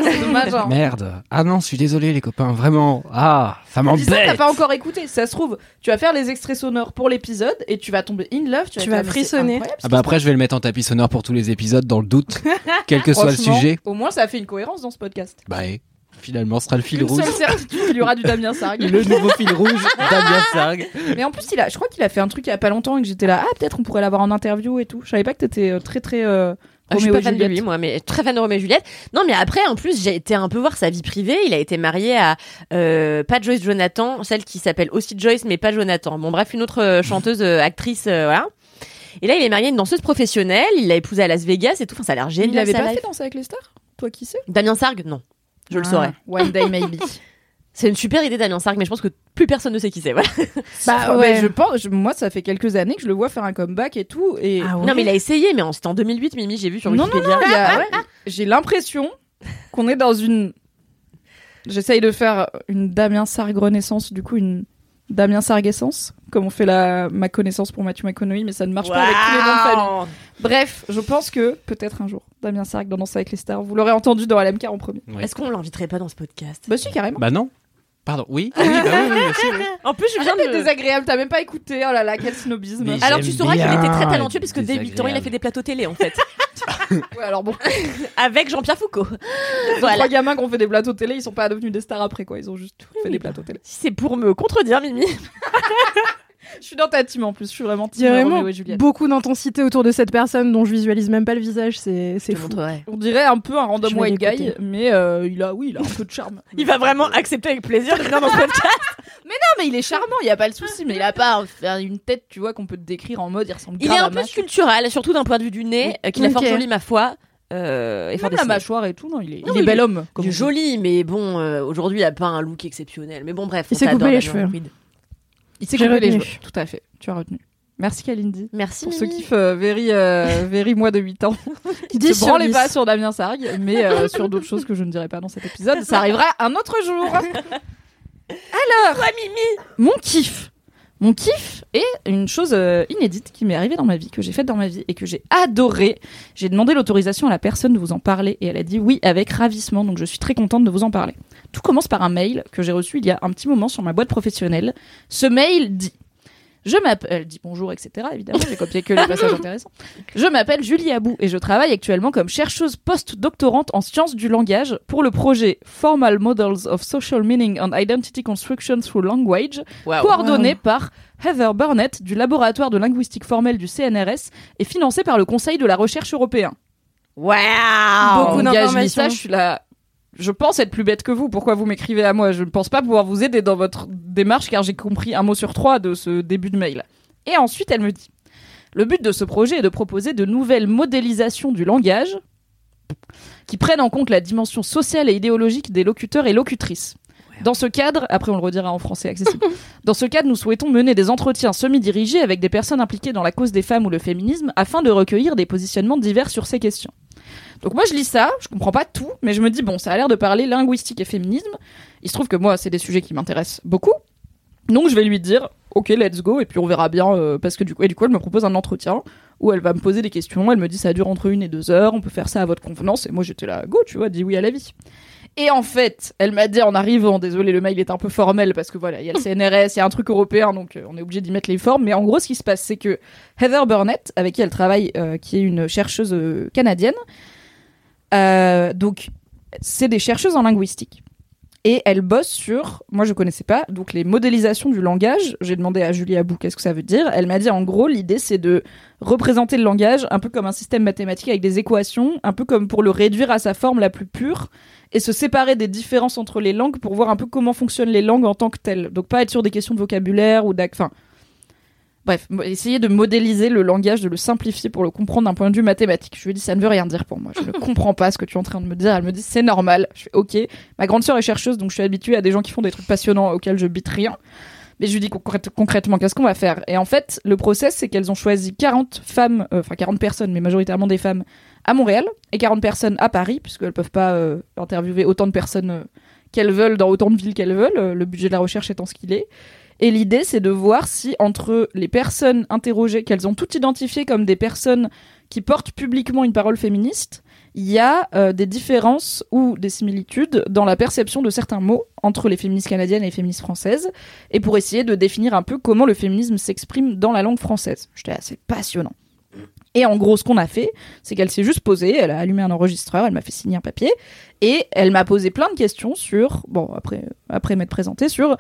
C'est dommage. hein. Merde. Ah non, je suis désolé, les copains. Vraiment. Ah, ça ça, t'as m'embête. pas encore écouté. Ça se trouve, tu vas faire les extraits sonores pour l'épisode et tu vas tomber in love. Tu vas, Tu c'est frissonner. Ah bah après, je vais le mettre en tapis sonore pour tous les épisodes, dans le doute. Quel que soit le sujet. Au moins, ça a fait une cohérence dans ce podcast. Bah, et finalement, ce sera le fil une rouge. seule certitude, il y aura du Damien Sargue. Le nouveau fil rouge, Damien Sargue. Mais en plus, il a, je crois qu'il a fait un truc il y a pas longtemps et que j'étais là. Ah, peut-être on pourrait l'avoir en interview et tout. Je savais pas que t'étais euh, très très. euh, Ah, je suis Roméo pas et fan de Juliette. lui, moi, mais très fan de Roméo et Juliette. Non, mais après, en plus, j'ai été un peu voir sa vie privée. Il a été marié à euh, pas Joyce Jonathan, celle qui s'appelle aussi Joyce, mais pas Jonathan. Bon, bref, une autre euh, chanteuse, euh, actrice, euh, voilà. Et là, il est marié à une danseuse professionnelle. Il l'a épousée à Las Vegas et tout. Enfin, ça a l'air génial. Il avait sa pas life. fait danser avec les stars? Toi qui sais? Damien Sargue, non. Je le Ah, saurais. One day maybe. C'est une super idée, Damien Sargue, mais je pense que plus personne ne sait qui c'est. Voilà. bah ouais. je pense. je- moi, ça fait quelques années que je le vois faire un comeback et tout. Et Ah ouais. Non, mais il a essayé, mais en- c'était en 2008, Mimi, j'ai vu sur Non, non, Wikipédia. il y a- ouais, j'ai l'impression qu'on est dans une. J'essaye de faire une Damien Sargue renaissance, du coup une Damien Sarguessence, comme on fait la ma connaissance pour Mathieu McConaughey, mais ça ne marche pas avec tous les noms de famille. Bref, je pense que peut-être un jour, Damien Sargue dans Danse avec les stars. Vous l'aurez entendu dans LMK en premier. Est-ce qu'on l'inviterait pas dans ce podcast? Bah si, carrément. Bah non. Pardon. Oui. Oui, bah oui, oui, aussi, oui. En plus, je viens T'es de. désagréable, t'as même pas écouté. Oh là là, quel snobisme. Mais Alors tu sauras qu'il était très talentueux parce que dès 8 ans il a fait des plateaux télé en fait Ouais, alors bon, avec Jean-Pierre Foucault. les voilà. trois gamins qui ont fait des plateaux télé, ils sont pas devenus des stars après quoi. Ils ont juste fait des plateaux télé. Si c'est pour me contredire Mimi. Je suis dans ta team en plus, je suis vraiment Il y a team vraiment Roméo et Juliette. beaucoup d'intensité autour de cette personne dont je visualise même pas le visage, c'est fou. montrerai. On dirait un peu un random Je vais white guy, l'écouter. mais euh, il a, oui, il a un peu de charme. Il va vraiment accepter avec plaisir de venir dans ce podcast. Non, mais il est charmant, il y a pas le souci, mais il a pas une tête, tu vois, qu'on peut te décrire en mode, il ressemble Il grave est à un peu Mash. sculptural, surtout d'un point de vue du nez, euh, qu'il a Ok. fort joli, ma foi. Euh, et fort Même la dessiné. mâchoire et tout, non, il est, Non, il est il bel est- homme. comme Il est on dit. joli, mais bon, euh, aujourd'hui, il a pas un look exceptionnel. Mais bon, bref. Il on s'est coupé t'adore, les Damien cheveux. Il coupé les retenu. cheveux. Tout à fait, tu as retenu. Merci Kalindi. Merci. Pour ce Mimi. kiff euh, very, euh, very moi de 8 ans. qui ne 10 se sur 10. pas sur Damien Sargue, mais euh, sur d'autres choses que je ne dirai pas dans cet épisode. Ça arrivera un autre jour. Alors, mon kiff. Mon kiff est une chose euh, inédite qui m'est arrivée dans ma vie, que j'ai faite dans ma vie et que j'ai adoré. J'ai demandé l'autorisation à la personne de vous en parler et elle a dit oui avec ravissement, donc je suis très contente de vous en parler. Tout commence par un mail que j'ai reçu il y a un petit moment sur ma boîte professionnelle. Ce mail dit je m'appelle, elle dit bonjour, etc. Évidemment, j'ai copié que les passages intéressants. Je m'appelle Julie Abou et je travaille actuellement comme chercheuse post-doctorante en sciences du langage pour le projet Formal Models of Social Meaning and Identity Construction Through Language, coordonné par Heather Burnett du laboratoire de linguistique formelle du CNRS et financé par le Conseil de la recherche européen. Waouh. Beaucoup d'informations. ça, je suis là. Je pense être plus bête que vous. Pourquoi vous m'écrivez à moi? Je ne pense pas pouvoir vous aider dans votre démarche car j'ai compris un mot sur trois de ce début de mail. Et ensuite, elle me dit Le but de ce projet est de proposer de nouvelles modélisations du langage qui prennent en compte la dimension sociale et idéologique des locuteurs et locutrices. Dans ce cadre, après on le redira en français accessible, dans ce cadre, nous souhaitons mener des entretiens semi-dirigés avec des personnes impliquées dans la cause des femmes ou le féminisme afin de recueillir des positionnements divers sur ces questions. Donc moi je lis ça, je comprends pas tout, mais je me dis bon, ça a l'air de parler linguistique et féminisme. Il se trouve que moi c'est des sujets qui m'intéressent beaucoup. Donc je vais lui dire OK, let's go et puis on verra bien euh, parce que du coup et du coup elle me propose un entretien où elle va me poser des questions, elle me dit ça dure entre une et deux heures, on peut faire ça à votre convenance et moi j'étais là go, tu vois, dis oui à la vie. Et en fait, elle m'a dit en arrivant, désolé, le mail est un peu formel parce que voilà, il y a le CNRS, il y a un truc européen, donc euh, on est obligé d'y mettre les formes. Mais en gros, ce qui se passe, c'est que Heather Burnett, avec qui elle travaille, euh, qui est une chercheuse euh, canadienne, donc c'est des chercheuses en linguistique. Et elle bosse sur, moi je connaissais pas, donc les modélisations du langage. J'ai demandé à Julie Abou qu'est-ce que ça veut dire. Elle m'a dit en gros, l'idée c'est de représenter le langage un peu comme un système mathématique avec des équations, un peu comme pour le réduire à sa forme la plus pure et se séparer des différences entre les langues pour voir un peu comment fonctionnent les langues en tant que telles. Donc pas être sur des questions de vocabulaire ou d'ac... Enfin, bref, essayer de modéliser le langage, de le simplifier pour le comprendre d'un point de vue mathématique. Je lui ai dit, ça ne veut rien dire pour moi. Je ne comprends pas ce que tu es en train de me dire. Elle me dit, c'est normal. Je fais, ok. Ma grande sœur est chercheuse, donc je suis habituée à des gens qui font des trucs passionnants auxquels je bite rien. Mais je lui dis concrète- concrètement, qu'est-ce qu'on va faire? Et en fait, le process, c'est qu'elles ont choisi 40 femmes, euh, enfin 40 personnes, mais majoritairement des femmes, à Montréal et 40 personnes à Paris, puisqu'elles peuvent pas euh, interviewer autant de personnes euh, qu'elles veulent dans autant de villes qu'elles veulent, euh, le budget de la recherche étant ce qu'il est. Et l'idée, c'est de voir si entre les personnes interrogées, qu'elles ont toutes identifiées comme des personnes qui portent publiquement une parole féministe, il y a des différences ou des similitudes dans la perception de certains mots entre les féministes canadiennes et les féministes françaises, et pour essayer de définir un peu comment le féminisme s'exprime dans la langue française. J'étais assez passionnant. Et en gros, ce qu'on a fait, c'est qu'elle s'est juste posée, elle a allumé un enregistreur, elle m'a fait signer un papier, et elle m'a posé plein de questions sur, bon, après, après m'être présentée, sur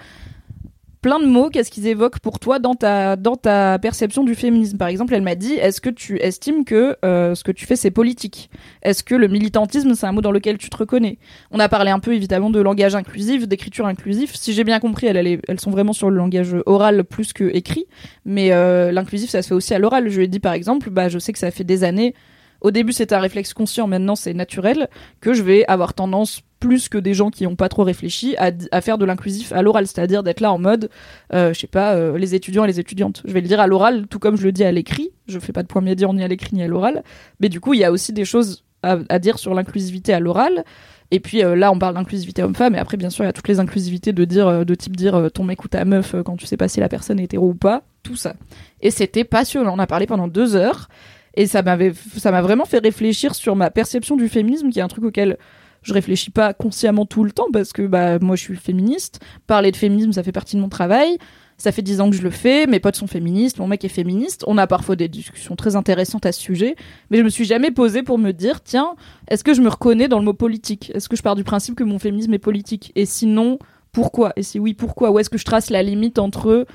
plein de mots, qu'est-ce qu'ils évoquent pour toi dans ta, dans ta perception du féminisme? Par exemple, elle m'a dit, est-ce que tu estimes que euh, ce que tu fais, c'est politique? Est-ce que le militantisme, c'est un mot dans lequel tu te reconnais? On a parlé un peu, évidemment, de langage inclusif, d'écriture inclusif. Si j'ai bien compris, elles, elles, elles sont vraiment sur le langage oral plus que écrit, mais euh, l'inclusif, ça se fait aussi à l'oral. Je lui ai dit, par exemple, bah, je sais que ça fait des années au début, c'est un réflexe conscient, maintenant, c'est naturel, que je vais avoir tendance, plus que des gens qui n'ont pas trop réfléchi, à, faire de l'inclusif à l'oral, c'est-à-dire d'être là en mode, euh, je sais pas, euh, les étudiants et les étudiantes. Je vais le dire à l'oral, tout comme je le dis à l'écrit. Je fais pas de point médian ni à l'écrit ni à l'oral. Mais du coup, il y a aussi des choses à, dire sur l'inclusivité à l'oral. Et puis euh, là, on parle d'inclusivité homme-femme, et après, bien sûr, il y a toutes les inclusivités de dire, euh, de type dire ton mec ou ta meuf quand tu sais pas si la personne est hétéro ou pas, tout ça. Et c'était passionnant. On a parlé pendant deux heures. Et ça m'avait, m'a vraiment fait réfléchir sur ma perception du féminisme, qui est un truc auquel je réfléchis pas consciemment tout le temps parce que bah moi je suis féministe. Parler de féminisme, ça fait partie de mon travail. Ça fait dix ans que je le fais. Mes potes sont féministes, mon mec est féministe. On a parfois des discussions très intéressantes à ce sujet, mais je me suis jamais posée pour me dire tiens, est-ce que je me reconnais dans le mot politique? Est-ce que je pars du principe que mon féminisme est politique? Et sinon, pourquoi? Et si oui, pourquoi? Où est-ce que je trace la limite entre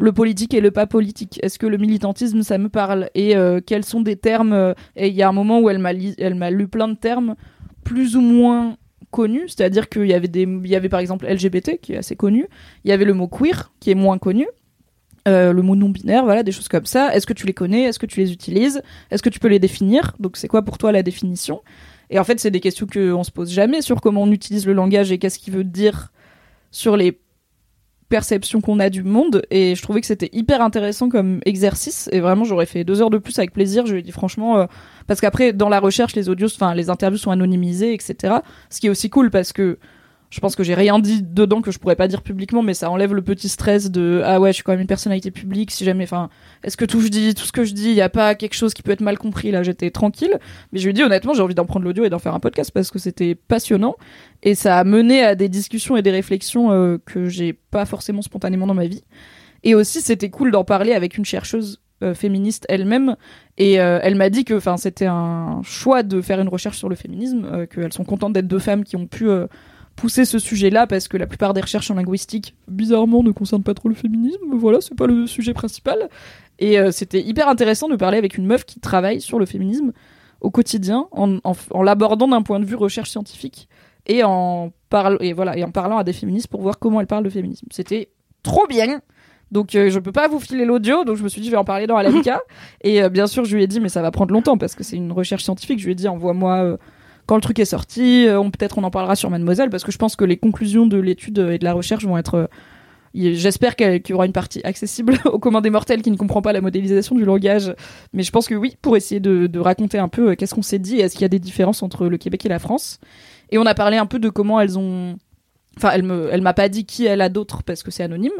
le politique et le pas politique. Est-ce que le militantisme, ça me parle? Et euh, quels sont des termes euh, Et il y a un moment où elle m'a lu plein de termes plus ou moins connus, c'est-à-dire qu'il y avait y avait par exemple LGBT qui est assez connu, il y avait le mot queer qui est moins connu. euh, le mot non binaire, voilà, des choses comme ça. Est-ce que tu les connais? Est-ce que tu les utilises? Est-ce que tu peux les définir? Donc, c'est quoi pour toi la définition? Et en fait, c'est des questions qu'on se pose jamais sur comment on utilise le langage et qu'est-ce qu'il veut dire sur les perceptions qu'on a du monde. Et je trouvais que c'était hyper intéressant comme exercice. Et vraiment, j'aurais fait deux heures de plus avec plaisir. Je lui ai dit franchement, euh, parce qu'après, dans la recherche, les audios, enfin, les interviews sont anonymisées, etc. Ce qui est aussi cool parce que je pense que j'ai rien dit dedans que je pourrais pas dire publiquement, mais ça enlève le petit stress de ah ouais, je suis quand même une personnalité publique. Si jamais, enfin, est-ce que tout je dis, tout ce que je dis, il y a pas quelque chose qui peut être mal compris? Là J'étais tranquille, mais je lui dit honnêtement, j'ai envie d'en prendre l'audio et d'en faire un podcast parce que c'était passionnant et ça a mené à des discussions et des réflexions euh, que j'ai pas forcément spontanément dans ma vie. Et aussi, c'était cool d'en parler avec une chercheuse euh, féministe elle-même et euh, elle m'a dit que c'était un choix de faire une recherche sur le féminisme euh, qu'elles sont contentes d'être deux femmes qui ont pu pousser ce sujet-là parce que la plupart des recherches en linguistique bizarrement ne concernent pas trop le féminisme voilà c'est pas le sujet principal et euh, c'était hyper intéressant de parler avec une meuf qui travaille sur le féminisme au quotidien en, en, en l'abordant d'un point de vue recherche scientifique et en parle et voilà et en parlant à des féministes pour voir comment elles parlent de féminisme c'était trop bien donc euh, je peux pas vous filer l'audio, donc je me suis dit je vais en parler dans LMK. et euh, bien sûr je lui ai dit mais ça va prendre longtemps parce que c'est une recherche scientifique. Je lui ai dit envoie-moi euh, quand le truc est sorti. euh, on peut-être on en parlera sur Mademoiselle parce que je pense que les conclusions de l'étude et de la recherche vont être. euh, J'espère qu'il y aura une partie accessible au commun des mortels qui ne comprend pas la modélisation du langage. Mais je pense que oui, pour essayer de, de raconter un peu euh, qu'est-ce qu'on s'est dit est-ce qu'il y a des différences entre le Québec et la France? Et on a parlé un peu de comment elles ont Enfin, elle me, elle m'a pas dit qui elle a d'autres parce que c'est anonyme.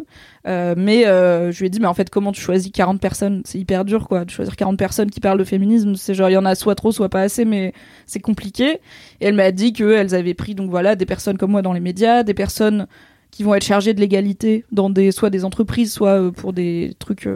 Euh, mais euh, je lui ai dit, mais en fait, comment tu choisis 40 personnes? C'est hyper dur, quoi. De choisir 40 personnes qui parlent de féminisme, c'est genre, il y en a soit trop, soit pas assez, mais c'est compliqué. Et elle m'a dit qu'elles avaient pris, donc voilà, des personnes comme moi dans les médias, des personnes qui vont être chargées de l'égalité dans des, soit des entreprises, soit euh, pour des trucs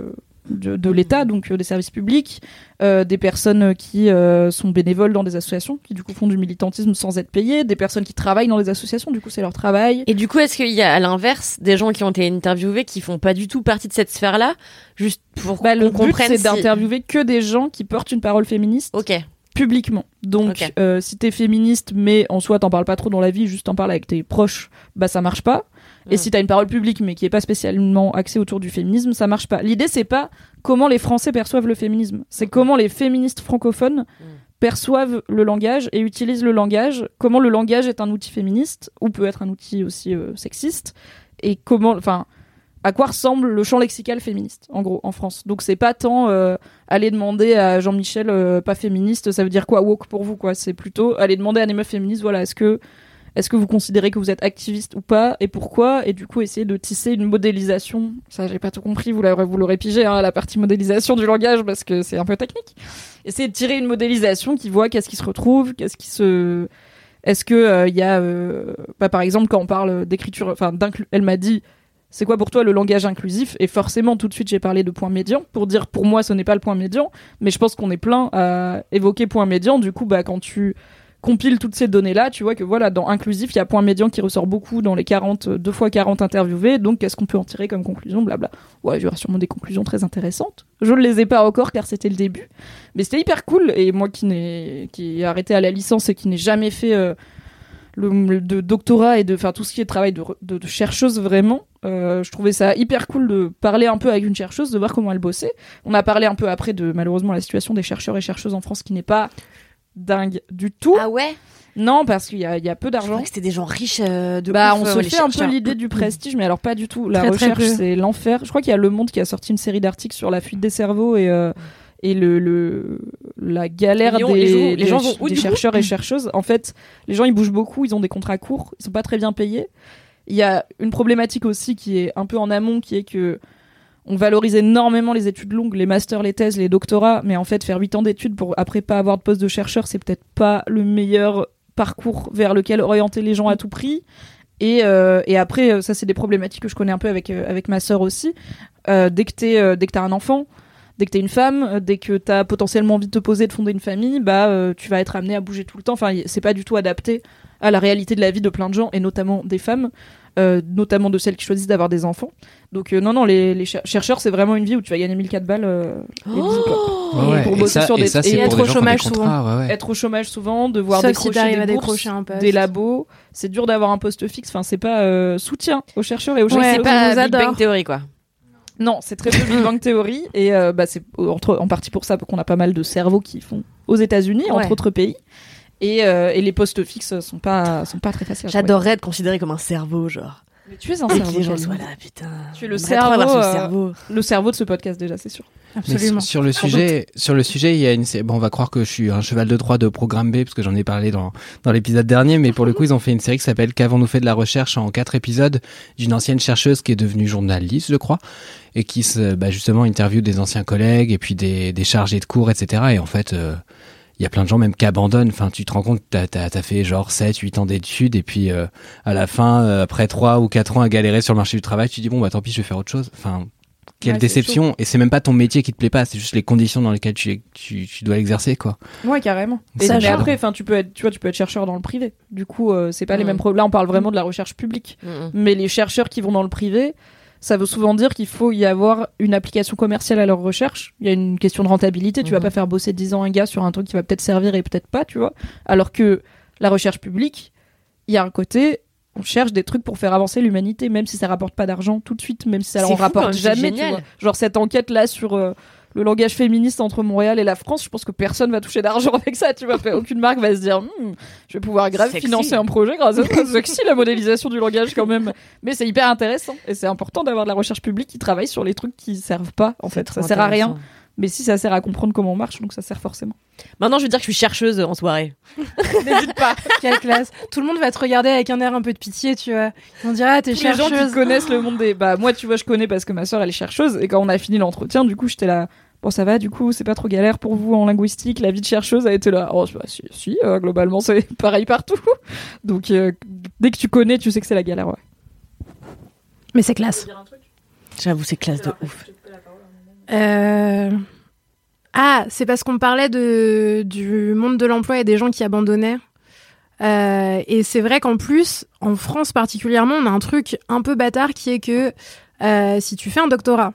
de, de l'État, donc euh, des services publics, euh, des personnes qui euh, sont bénévoles dans des associations, qui du coup font du militantisme sans être payées, des personnes qui travaillent dans des associations, du coup c'est leur travail. Et du coup, est-ce qu'il y a à l'inverse des gens qui ont été interviewés qui font pas du tout partie de cette sphère-là, juste pour Bah, qu'on comprenne c'est si- d'interviewer que des gens qui portent une parole féministe Ok. publiquement. Donc, euh, si t'es féministe, mais en soi, t'en parles pas trop dans la vie, juste t'en parles avec tes proches, bah ça marche pas. Et Mm. si t'as une parole publique, mais qui est pas spécialement axée autour du féminisme, ça marche pas. L'idée, c'est pas comment les Français perçoivent le féminisme, c'est comment les féministes francophones perçoivent le langage et utilisent le langage, comment le langage est un outil féministe, ou peut être un outil aussi euh, sexiste, et comment, enfin, à quoi ressemble le champ lexical féministe, en gros, en France. Donc c'est pas tant euh, aller demander à Jean-Michel euh, pas féministe, ça veut dire quoi woke pour vous, quoi. C'est plutôt aller demander à des meufs féministes, voilà, est-ce que est-ce que vous considérez que vous êtes activiste ou pas et pourquoi et du coup essayer de tisser une modélisation? Ça j'ai pas tout compris vous l'aurez vous l'aurez pigé hein, la partie modélisation du langage parce que c'est un peu technique. Essayer de tirer une modélisation qui voit qu'est-ce qui se retrouve qu'est-ce qui se est-ce que euh, il y a euh, bah, par exemple quand on parle d'écriture enfin elle m'a dit c'est quoi pour toi le langage inclusif? Et forcément, tout de suite, j'ai parlé de point médian pour dire pour moi, ce n'est pas le point médian, mais je pense qu'on est plein à évoquer point médian. Du coup, bah, quand tu compiles toutes ces données-là, tu vois que voilà, dans inclusif, il y a point médian qui ressort beaucoup dans les 40, deux fois 40 interviewés. Donc, qu'est-ce qu'on peut en tirer comme conclusion Blabla. Ouais, il y aura sûrement des conclusions très intéressantes. Je ne les ai pas encore car c'était le début. Mais c'était hyper cool. Et moi qui, n'ai, qui ai arrêté à la licence et qui n'ai jamais fait. euh, le, de doctorat et de faire tout ce qui est travail de chercheuse vraiment. Euh, je trouvais ça hyper cool de parler un peu avec une chercheuse, de voir comment elle bossait. On a parlé un peu après de malheureusement la situation des chercheurs et chercheuses en France qui n'est pas dingue du tout. Ah ouais? Non, parce qu'il y a, il y a peu Je d'argent. croyais que c'était des gens riches euh, de Bah, ouf, on euh, se fait un peu l'idée du prestige, mais alors pas du tout. La Très, recherche, c'est l'enfer. Je crois qu'il y a Le Monde qui a sorti une série d'articles sur la fuite des cerveaux et, euh, et le, le, la galère des, les gens- les des- gens vont chercheurs et chercheuses. En fait, les gens, ils bougent beaucoup, ils ont des contrats courts, ils sont pas très bien payés. Il y a une problématique aussi qui est un peu en amont, qui est que on valorise énormément les études longues, les masters, les thèses, les doctorats, mais en fait, faire 8 ans d'études pour après pas avoir de poste de chercheur, c'est peut-être pas le meilleur parcours vers lequel orienter les gens à tout prix. Et, euh, et après, euh, ça, c'est des problématiques que je connais un peu avec, euh, avec ma sœur aussi. Euh, dès que t'es, euh, dès que t'as un enfant, dès que t'es une femme, dès que t'as potentiellement envie de te poser, de fonder une famille, bah, tu vas être amené à bouger tout le temps. Enfin, c'est pas du tout adapté à la réalité de la vie de plein de gens, et notamment des femmes. Euh, notamment de celles qui choisissent d'avoir des enfants. Donc euh, non, non, les, les cher- chercheurs, c'est vraiment une vie où tu vas gagner 1004 balles euh, et bisous, quoi. Ouais, ouais. pour Et bosser ça- sur et des ça, et pour être au chômage contrats, souvent. ouais, ouais. Être au chômage souvent, devoir Sauf décrocher des à bourses, décrocher un poste. des labos. C'est dur d'avoir un poste fixe. Enfin, c'est pas euh, soutien aux chercheurs et aux Ouais, chercheuses. c'est pas Big Bang. Theory, quoi. Non, c'est très peu Big Bang Theory et euh, bah, c'est entre- en partie pour ça qu'on a pas mal de cerveaux qui font aux États-Unis, entre autres pays. Et, euh, et les postes fixes sont pas sont pas très faciles. J'adorerais être considéré comme un cerveau, genre. Mais tu es un cerveau. les gens Camille. soient là, putain. Tu es le cerveau, ce euh, cerveau. Le cerveau de ce podcast déjà, c'est sûr. Mais sur- sur le sujet, sur le sujet, il y a une. Bon, on va croire que je suis un cheval de Troie de Programme B parce que j'en ai parlé dans dans l'épisode dernier, mais pour le coup, ils ont fait une série qui s'appelle Qu'avons-nous fait de la recherche en quatre épisodes d'une ancienne chercheuse qui est devenue journaliste, je crois, et qui se, bah, justement interviewe des anciens collègues et puis des des chargés de cours, etc. Et en fait. euh, il y a plein de gens même qui abandonnent. Enfin, tu te rends compte, t'as as, fait genre 7, 8 ans d'études et puis euh, à la fin, euh, après 3 ou 4 ans à galérer sur le marché du travail, tu dis bon bah tant pis, je vais faire autre chose. Enfin, quelle Ouais, déception. Et c'est même pas ton métier qui te plaît pas, c'est juste les conditions dans lesquelles tu, tu, tu dois l'exercer quoi. Ouais, carrément. Et Ça mais après, enfin, tu peux être, tu vois, tu peux être chercheur dans le privé. Du coup, euh, c'est pas les Mm. mêmes problèmes. Là, on parle vraiment de la recherche publique. Mm, Mais les chercheurs qui vont dans le privé, ça veut souvent dire qu'il faut y avoir une application commerciale à leur recherche. Il y a une question de rentabilité. Tu vas Mhm. pas faire bosser 10 ans un gars sur un truc qui va peut-être servir et peut-être pas, tu vois. Alors que la recherche publique, il y a un côté, on cherche des trucs pour faire avancer l'humanité, même si ça rapporte pas d'argent tout de suite, même si ça quand rapporte c'est jamais. tu vois. Genre cette enquête là sur euh, le langage féministe entre Montréal et la France, je pense que personne va toucher d'argent avec ça, tu vois. Aucune marque va se dire, Hmm, je vais pouvoir grave Sexy. financer un projet grâce à ça. Sexy la modélisation du langage quand même. Mais c'est hyper intéressant et c'est important d'avoir de la recherche publique qui travaille sur les trucs qui servent pas en fait. Ça sert à rien. Mais si ça sert à comprendre comment on marche, donc ça sert forcément. Maintenant, je veux dire que je suis chercheuse en soirée. N'hésite pas. Quelle classe. Tout le monde va te regarder avec un air un peu de pitié, tu vois. Ils vont dire, ah, t'es Tous les gens chercheuse. qui connaissent le monde des. Bah, moi, tu vois, je connais parce que ma soeur, elle est chercheuse. Et quand on a fini l'entretien, du coup, j'étais là. Bon, ça va, du coup, c'est pas trop galère pour vous en linguistique. La vie de chercheuse a été là. Oh, bah, si, si euh, globalement, c'est pareil partout. Donc, euh, dès que tu connais, tu sais que c'est la galère, ouais. Mais c'est classe. J'avoue, c'est classe de ouf. Euh, Ah, c'est parce qu'on parlait de, du monde de l'emploi et des gens qui abandonnaient. Euh, et c'est vrai qu'en plus, en France particulièrement, on a un truc un peu bâtard qui est que euh, si tu fais un doctorat,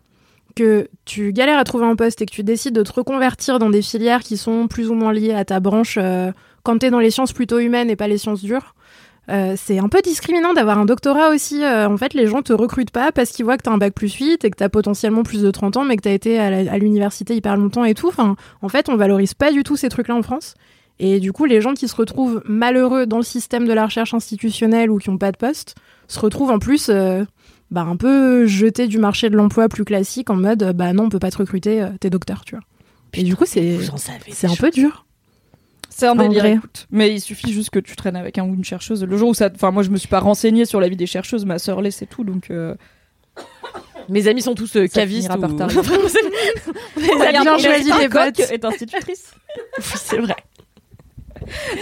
que tu galères à trouver un poste et que tu décides de te reconvertir dans des filières qui sont plus ou moins liées à ta branche euh, quand tu es dans les sciences plutôt humaines et pas les sciences dures, euh, c'est un peu discriminant d'avoir un doctorat aussi. Euh, en fait, les gens te recrutent pas parce qu'ils voient que tu as un bac plus 8 et que tu as potentiellement plus de 30 ans, mais que tu as été à l'université hyper longtemps et tout. En fait, on valorise pas du tout ces trucs-là en France. Et du coup, les gens qui se retrouvent malheureux dans le système de la recherche institutionnelle ou qui n'ont pas de poste se retrouvent en plus bah, un peu jetés du marché de l'emploi plus classique en mode bah non, on peut pas te recruter, euh, t'es docteur, tu vois. Et du coup, c'est c'est des un peu dur. C'est un En délire, écoute. Mais il suffit juste que tu traînes avec un ou une chercheuse. Le jour où ça. Enfin, moi, je me suis pas renseignée sur la vie des chercheuses. Ma sœur l'est, c'est tout. Donc. euh, Mes amis sont tous euh, cavistes. par ou- t'arriver. Mes amis ont choisi Coq potes. est institutrice. C'est vrai.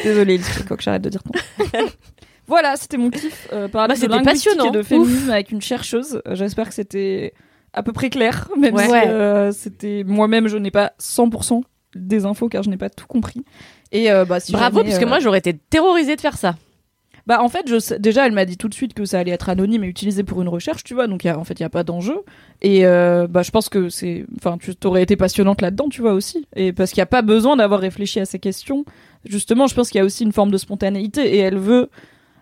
Désolée, Elsie Coq, j'arrête de dire ton nom. Voilà, c'était mon kiff. Euh, parler Bah, de c'était passionnant. et de féminisme avec une chercheuse. Euh, J'espère que c'était à peu près clair, même Ouais. si euh, c'était moi-même, je n'ai pas 100% des infos car je n'ai pas tout compris. Et euh, bah, si Bravo, parce que moi, j'aurais été terrorisée de faire ça. Bah en fait, je sais- déjà elle m'a dit tout de suite que ça allait être anonyme et utilisé pour une recherche, tu vois. Donc il y a- en fait, il y a pas d'enjeu. Et euh, bah je pense que c'est enfin tu aurais été passionnante là-dedans, tu vois aussi. Et parce qu'il y a pas besoin d'avoir réfléchi à ces questions. Justement, je pense qu'il y a aussi une forme de spontanéité et elle veut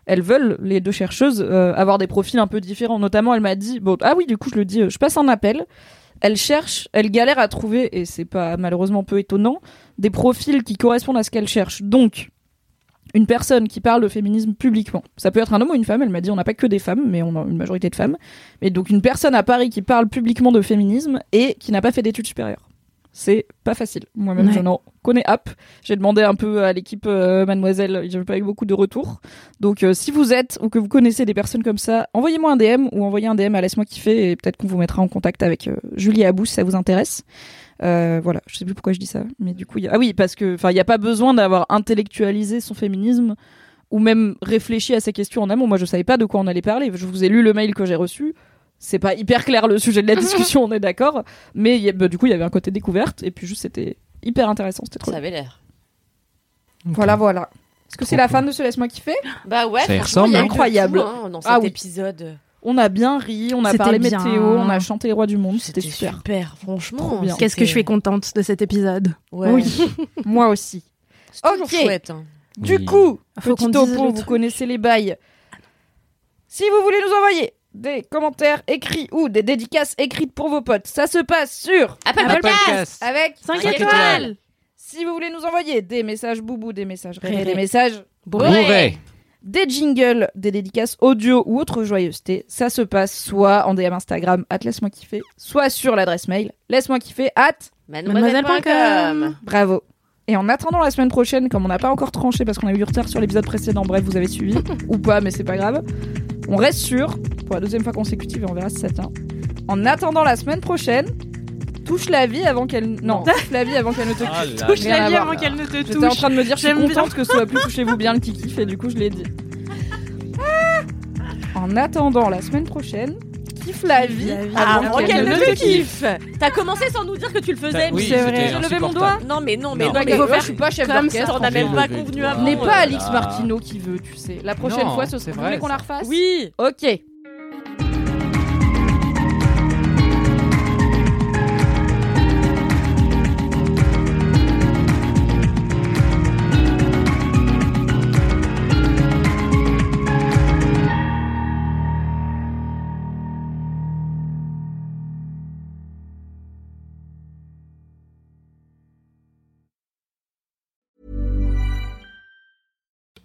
elles veulent les deux chercheuses euh, avoir des profils un peu différents. Notamment, elle m'a dit ah oui, du coup, je le dis, euh, je passe un appel. Elle cherche, elle galère à trouver et c'est pas malheureusement peu étonnant des profils qui correspondent à ce qu'elle cherche. Donc une personne qui parle de féminisme publiquement. Ça peut être un homme ou une femme, elle m'a dit on n'a pas que des femmes, mais on a une majorité de femmes. Mais donc une personne à Paris qui parle publiquement de féminisme et qui n'a pas fait d'études supérieures. C'est pas facile. Moi-même, Ouais. je n'en connais app. J'ai demandé un peu à l'équipe euh, Mademoiselle, j'ai pas eu beaucoup de retours. Donc euh, si vous êtes ou que vous connaissez des personnes comme ça, envoyez-moi un DM ou envoyez un DM à Laisse-moi kiffer et peut-être qu'on vous mettra en contact avec euh, Julie Abou si ça vous intéresse. Euh, voilà, je sais plus pourquoi je dis ça, mais du coup, il y a... ah oui, parce que enfin, il n'y a pas besoin d'avoir intellectualisé son féminisme ou même réfléchi à ces questions en amont. Moi, je savais pas de quoi on allait parler. Je vous ai lu le mail que j'ai reçu. C'est pas hyper clair le sujet de la discussion, on est d'accord. Mais il y a- bah, du coup, il y avait un côté découverte et puis juste c'était hyper intéressant. C'était trop. Ça avait l'air. Voilà, voilà. Est-ce que c'est la fin de ce Laisse-moi kiffer? Bah ouais, Ça ressemble, hein. Incroyable. tout, hein, dans cet Ah oui. épisode. On a bien ri, on a parlé bien. météo, on a chanté les rois du monde, c'était super. super, franchement. Qu'est-ce que je suis contente de cet épisode? Ouais. Oui, moi aussi. C'est toujours Ok. chouette. hein. Du Oui. coup, Faut petit topo, vous connaissez les bails. Si vous voulez nous envoyer des commentaires écrits ou des dédicaces écrites pour vos potes, ça se passe sur Apple Apple Podcast. Podcast. avec Cinq Cinq étoiles. étoiles. Si vous voulez nous envoyer des messages boubou, des messages réré, Réré. des messages Bourré. des jingles, des dédicaces audio ou autre joyeuseté, ça se passe soit en DM Instagram, at laisse-moi kiffer, soit sur l'adresse mail, laisse-moi kiffer, at Mademoiselle.com. Bravo. Et en attendant la semaine prochaine, comme on n'a pas encore tranché parce qu'on a eu du retard sur l'épisode précédent, bref, vous avez suivi, ou pas, mais c'est pas grave, on reste sûr, pour la deuxième fois consécutive, et on verra si ça tient. En attendant la semaine prochaine, touche la vie avant qu'elle... Non, touche la vie avant qu'elle ne te Ah là Touche Rien la à vie voir. avant qu'elle ne te J'étais en touche. train de me dire, je suis J'aime bien. contente que ce soit plus touchez-vous bien le kiki, et du coup, je l'ai dit. En attendant la semaine prochaine, kiffe la vie Ah, avant avant qu'elle ne te kiffe. T'as commencé sans nous dire que tu le faisais. Oui, mais- c'est vrai. J'ai levé mon insupportable. Non, mais non, mais Non. Mais mais faut faut faire, faire je suis pas chef d'orchestre. On n'a même pas convenu avant. N'est Oh pas Alix. Martino qui veut, tu sais. La prochaine fois, ce serait. Qu'on la refasse Oui. Ok.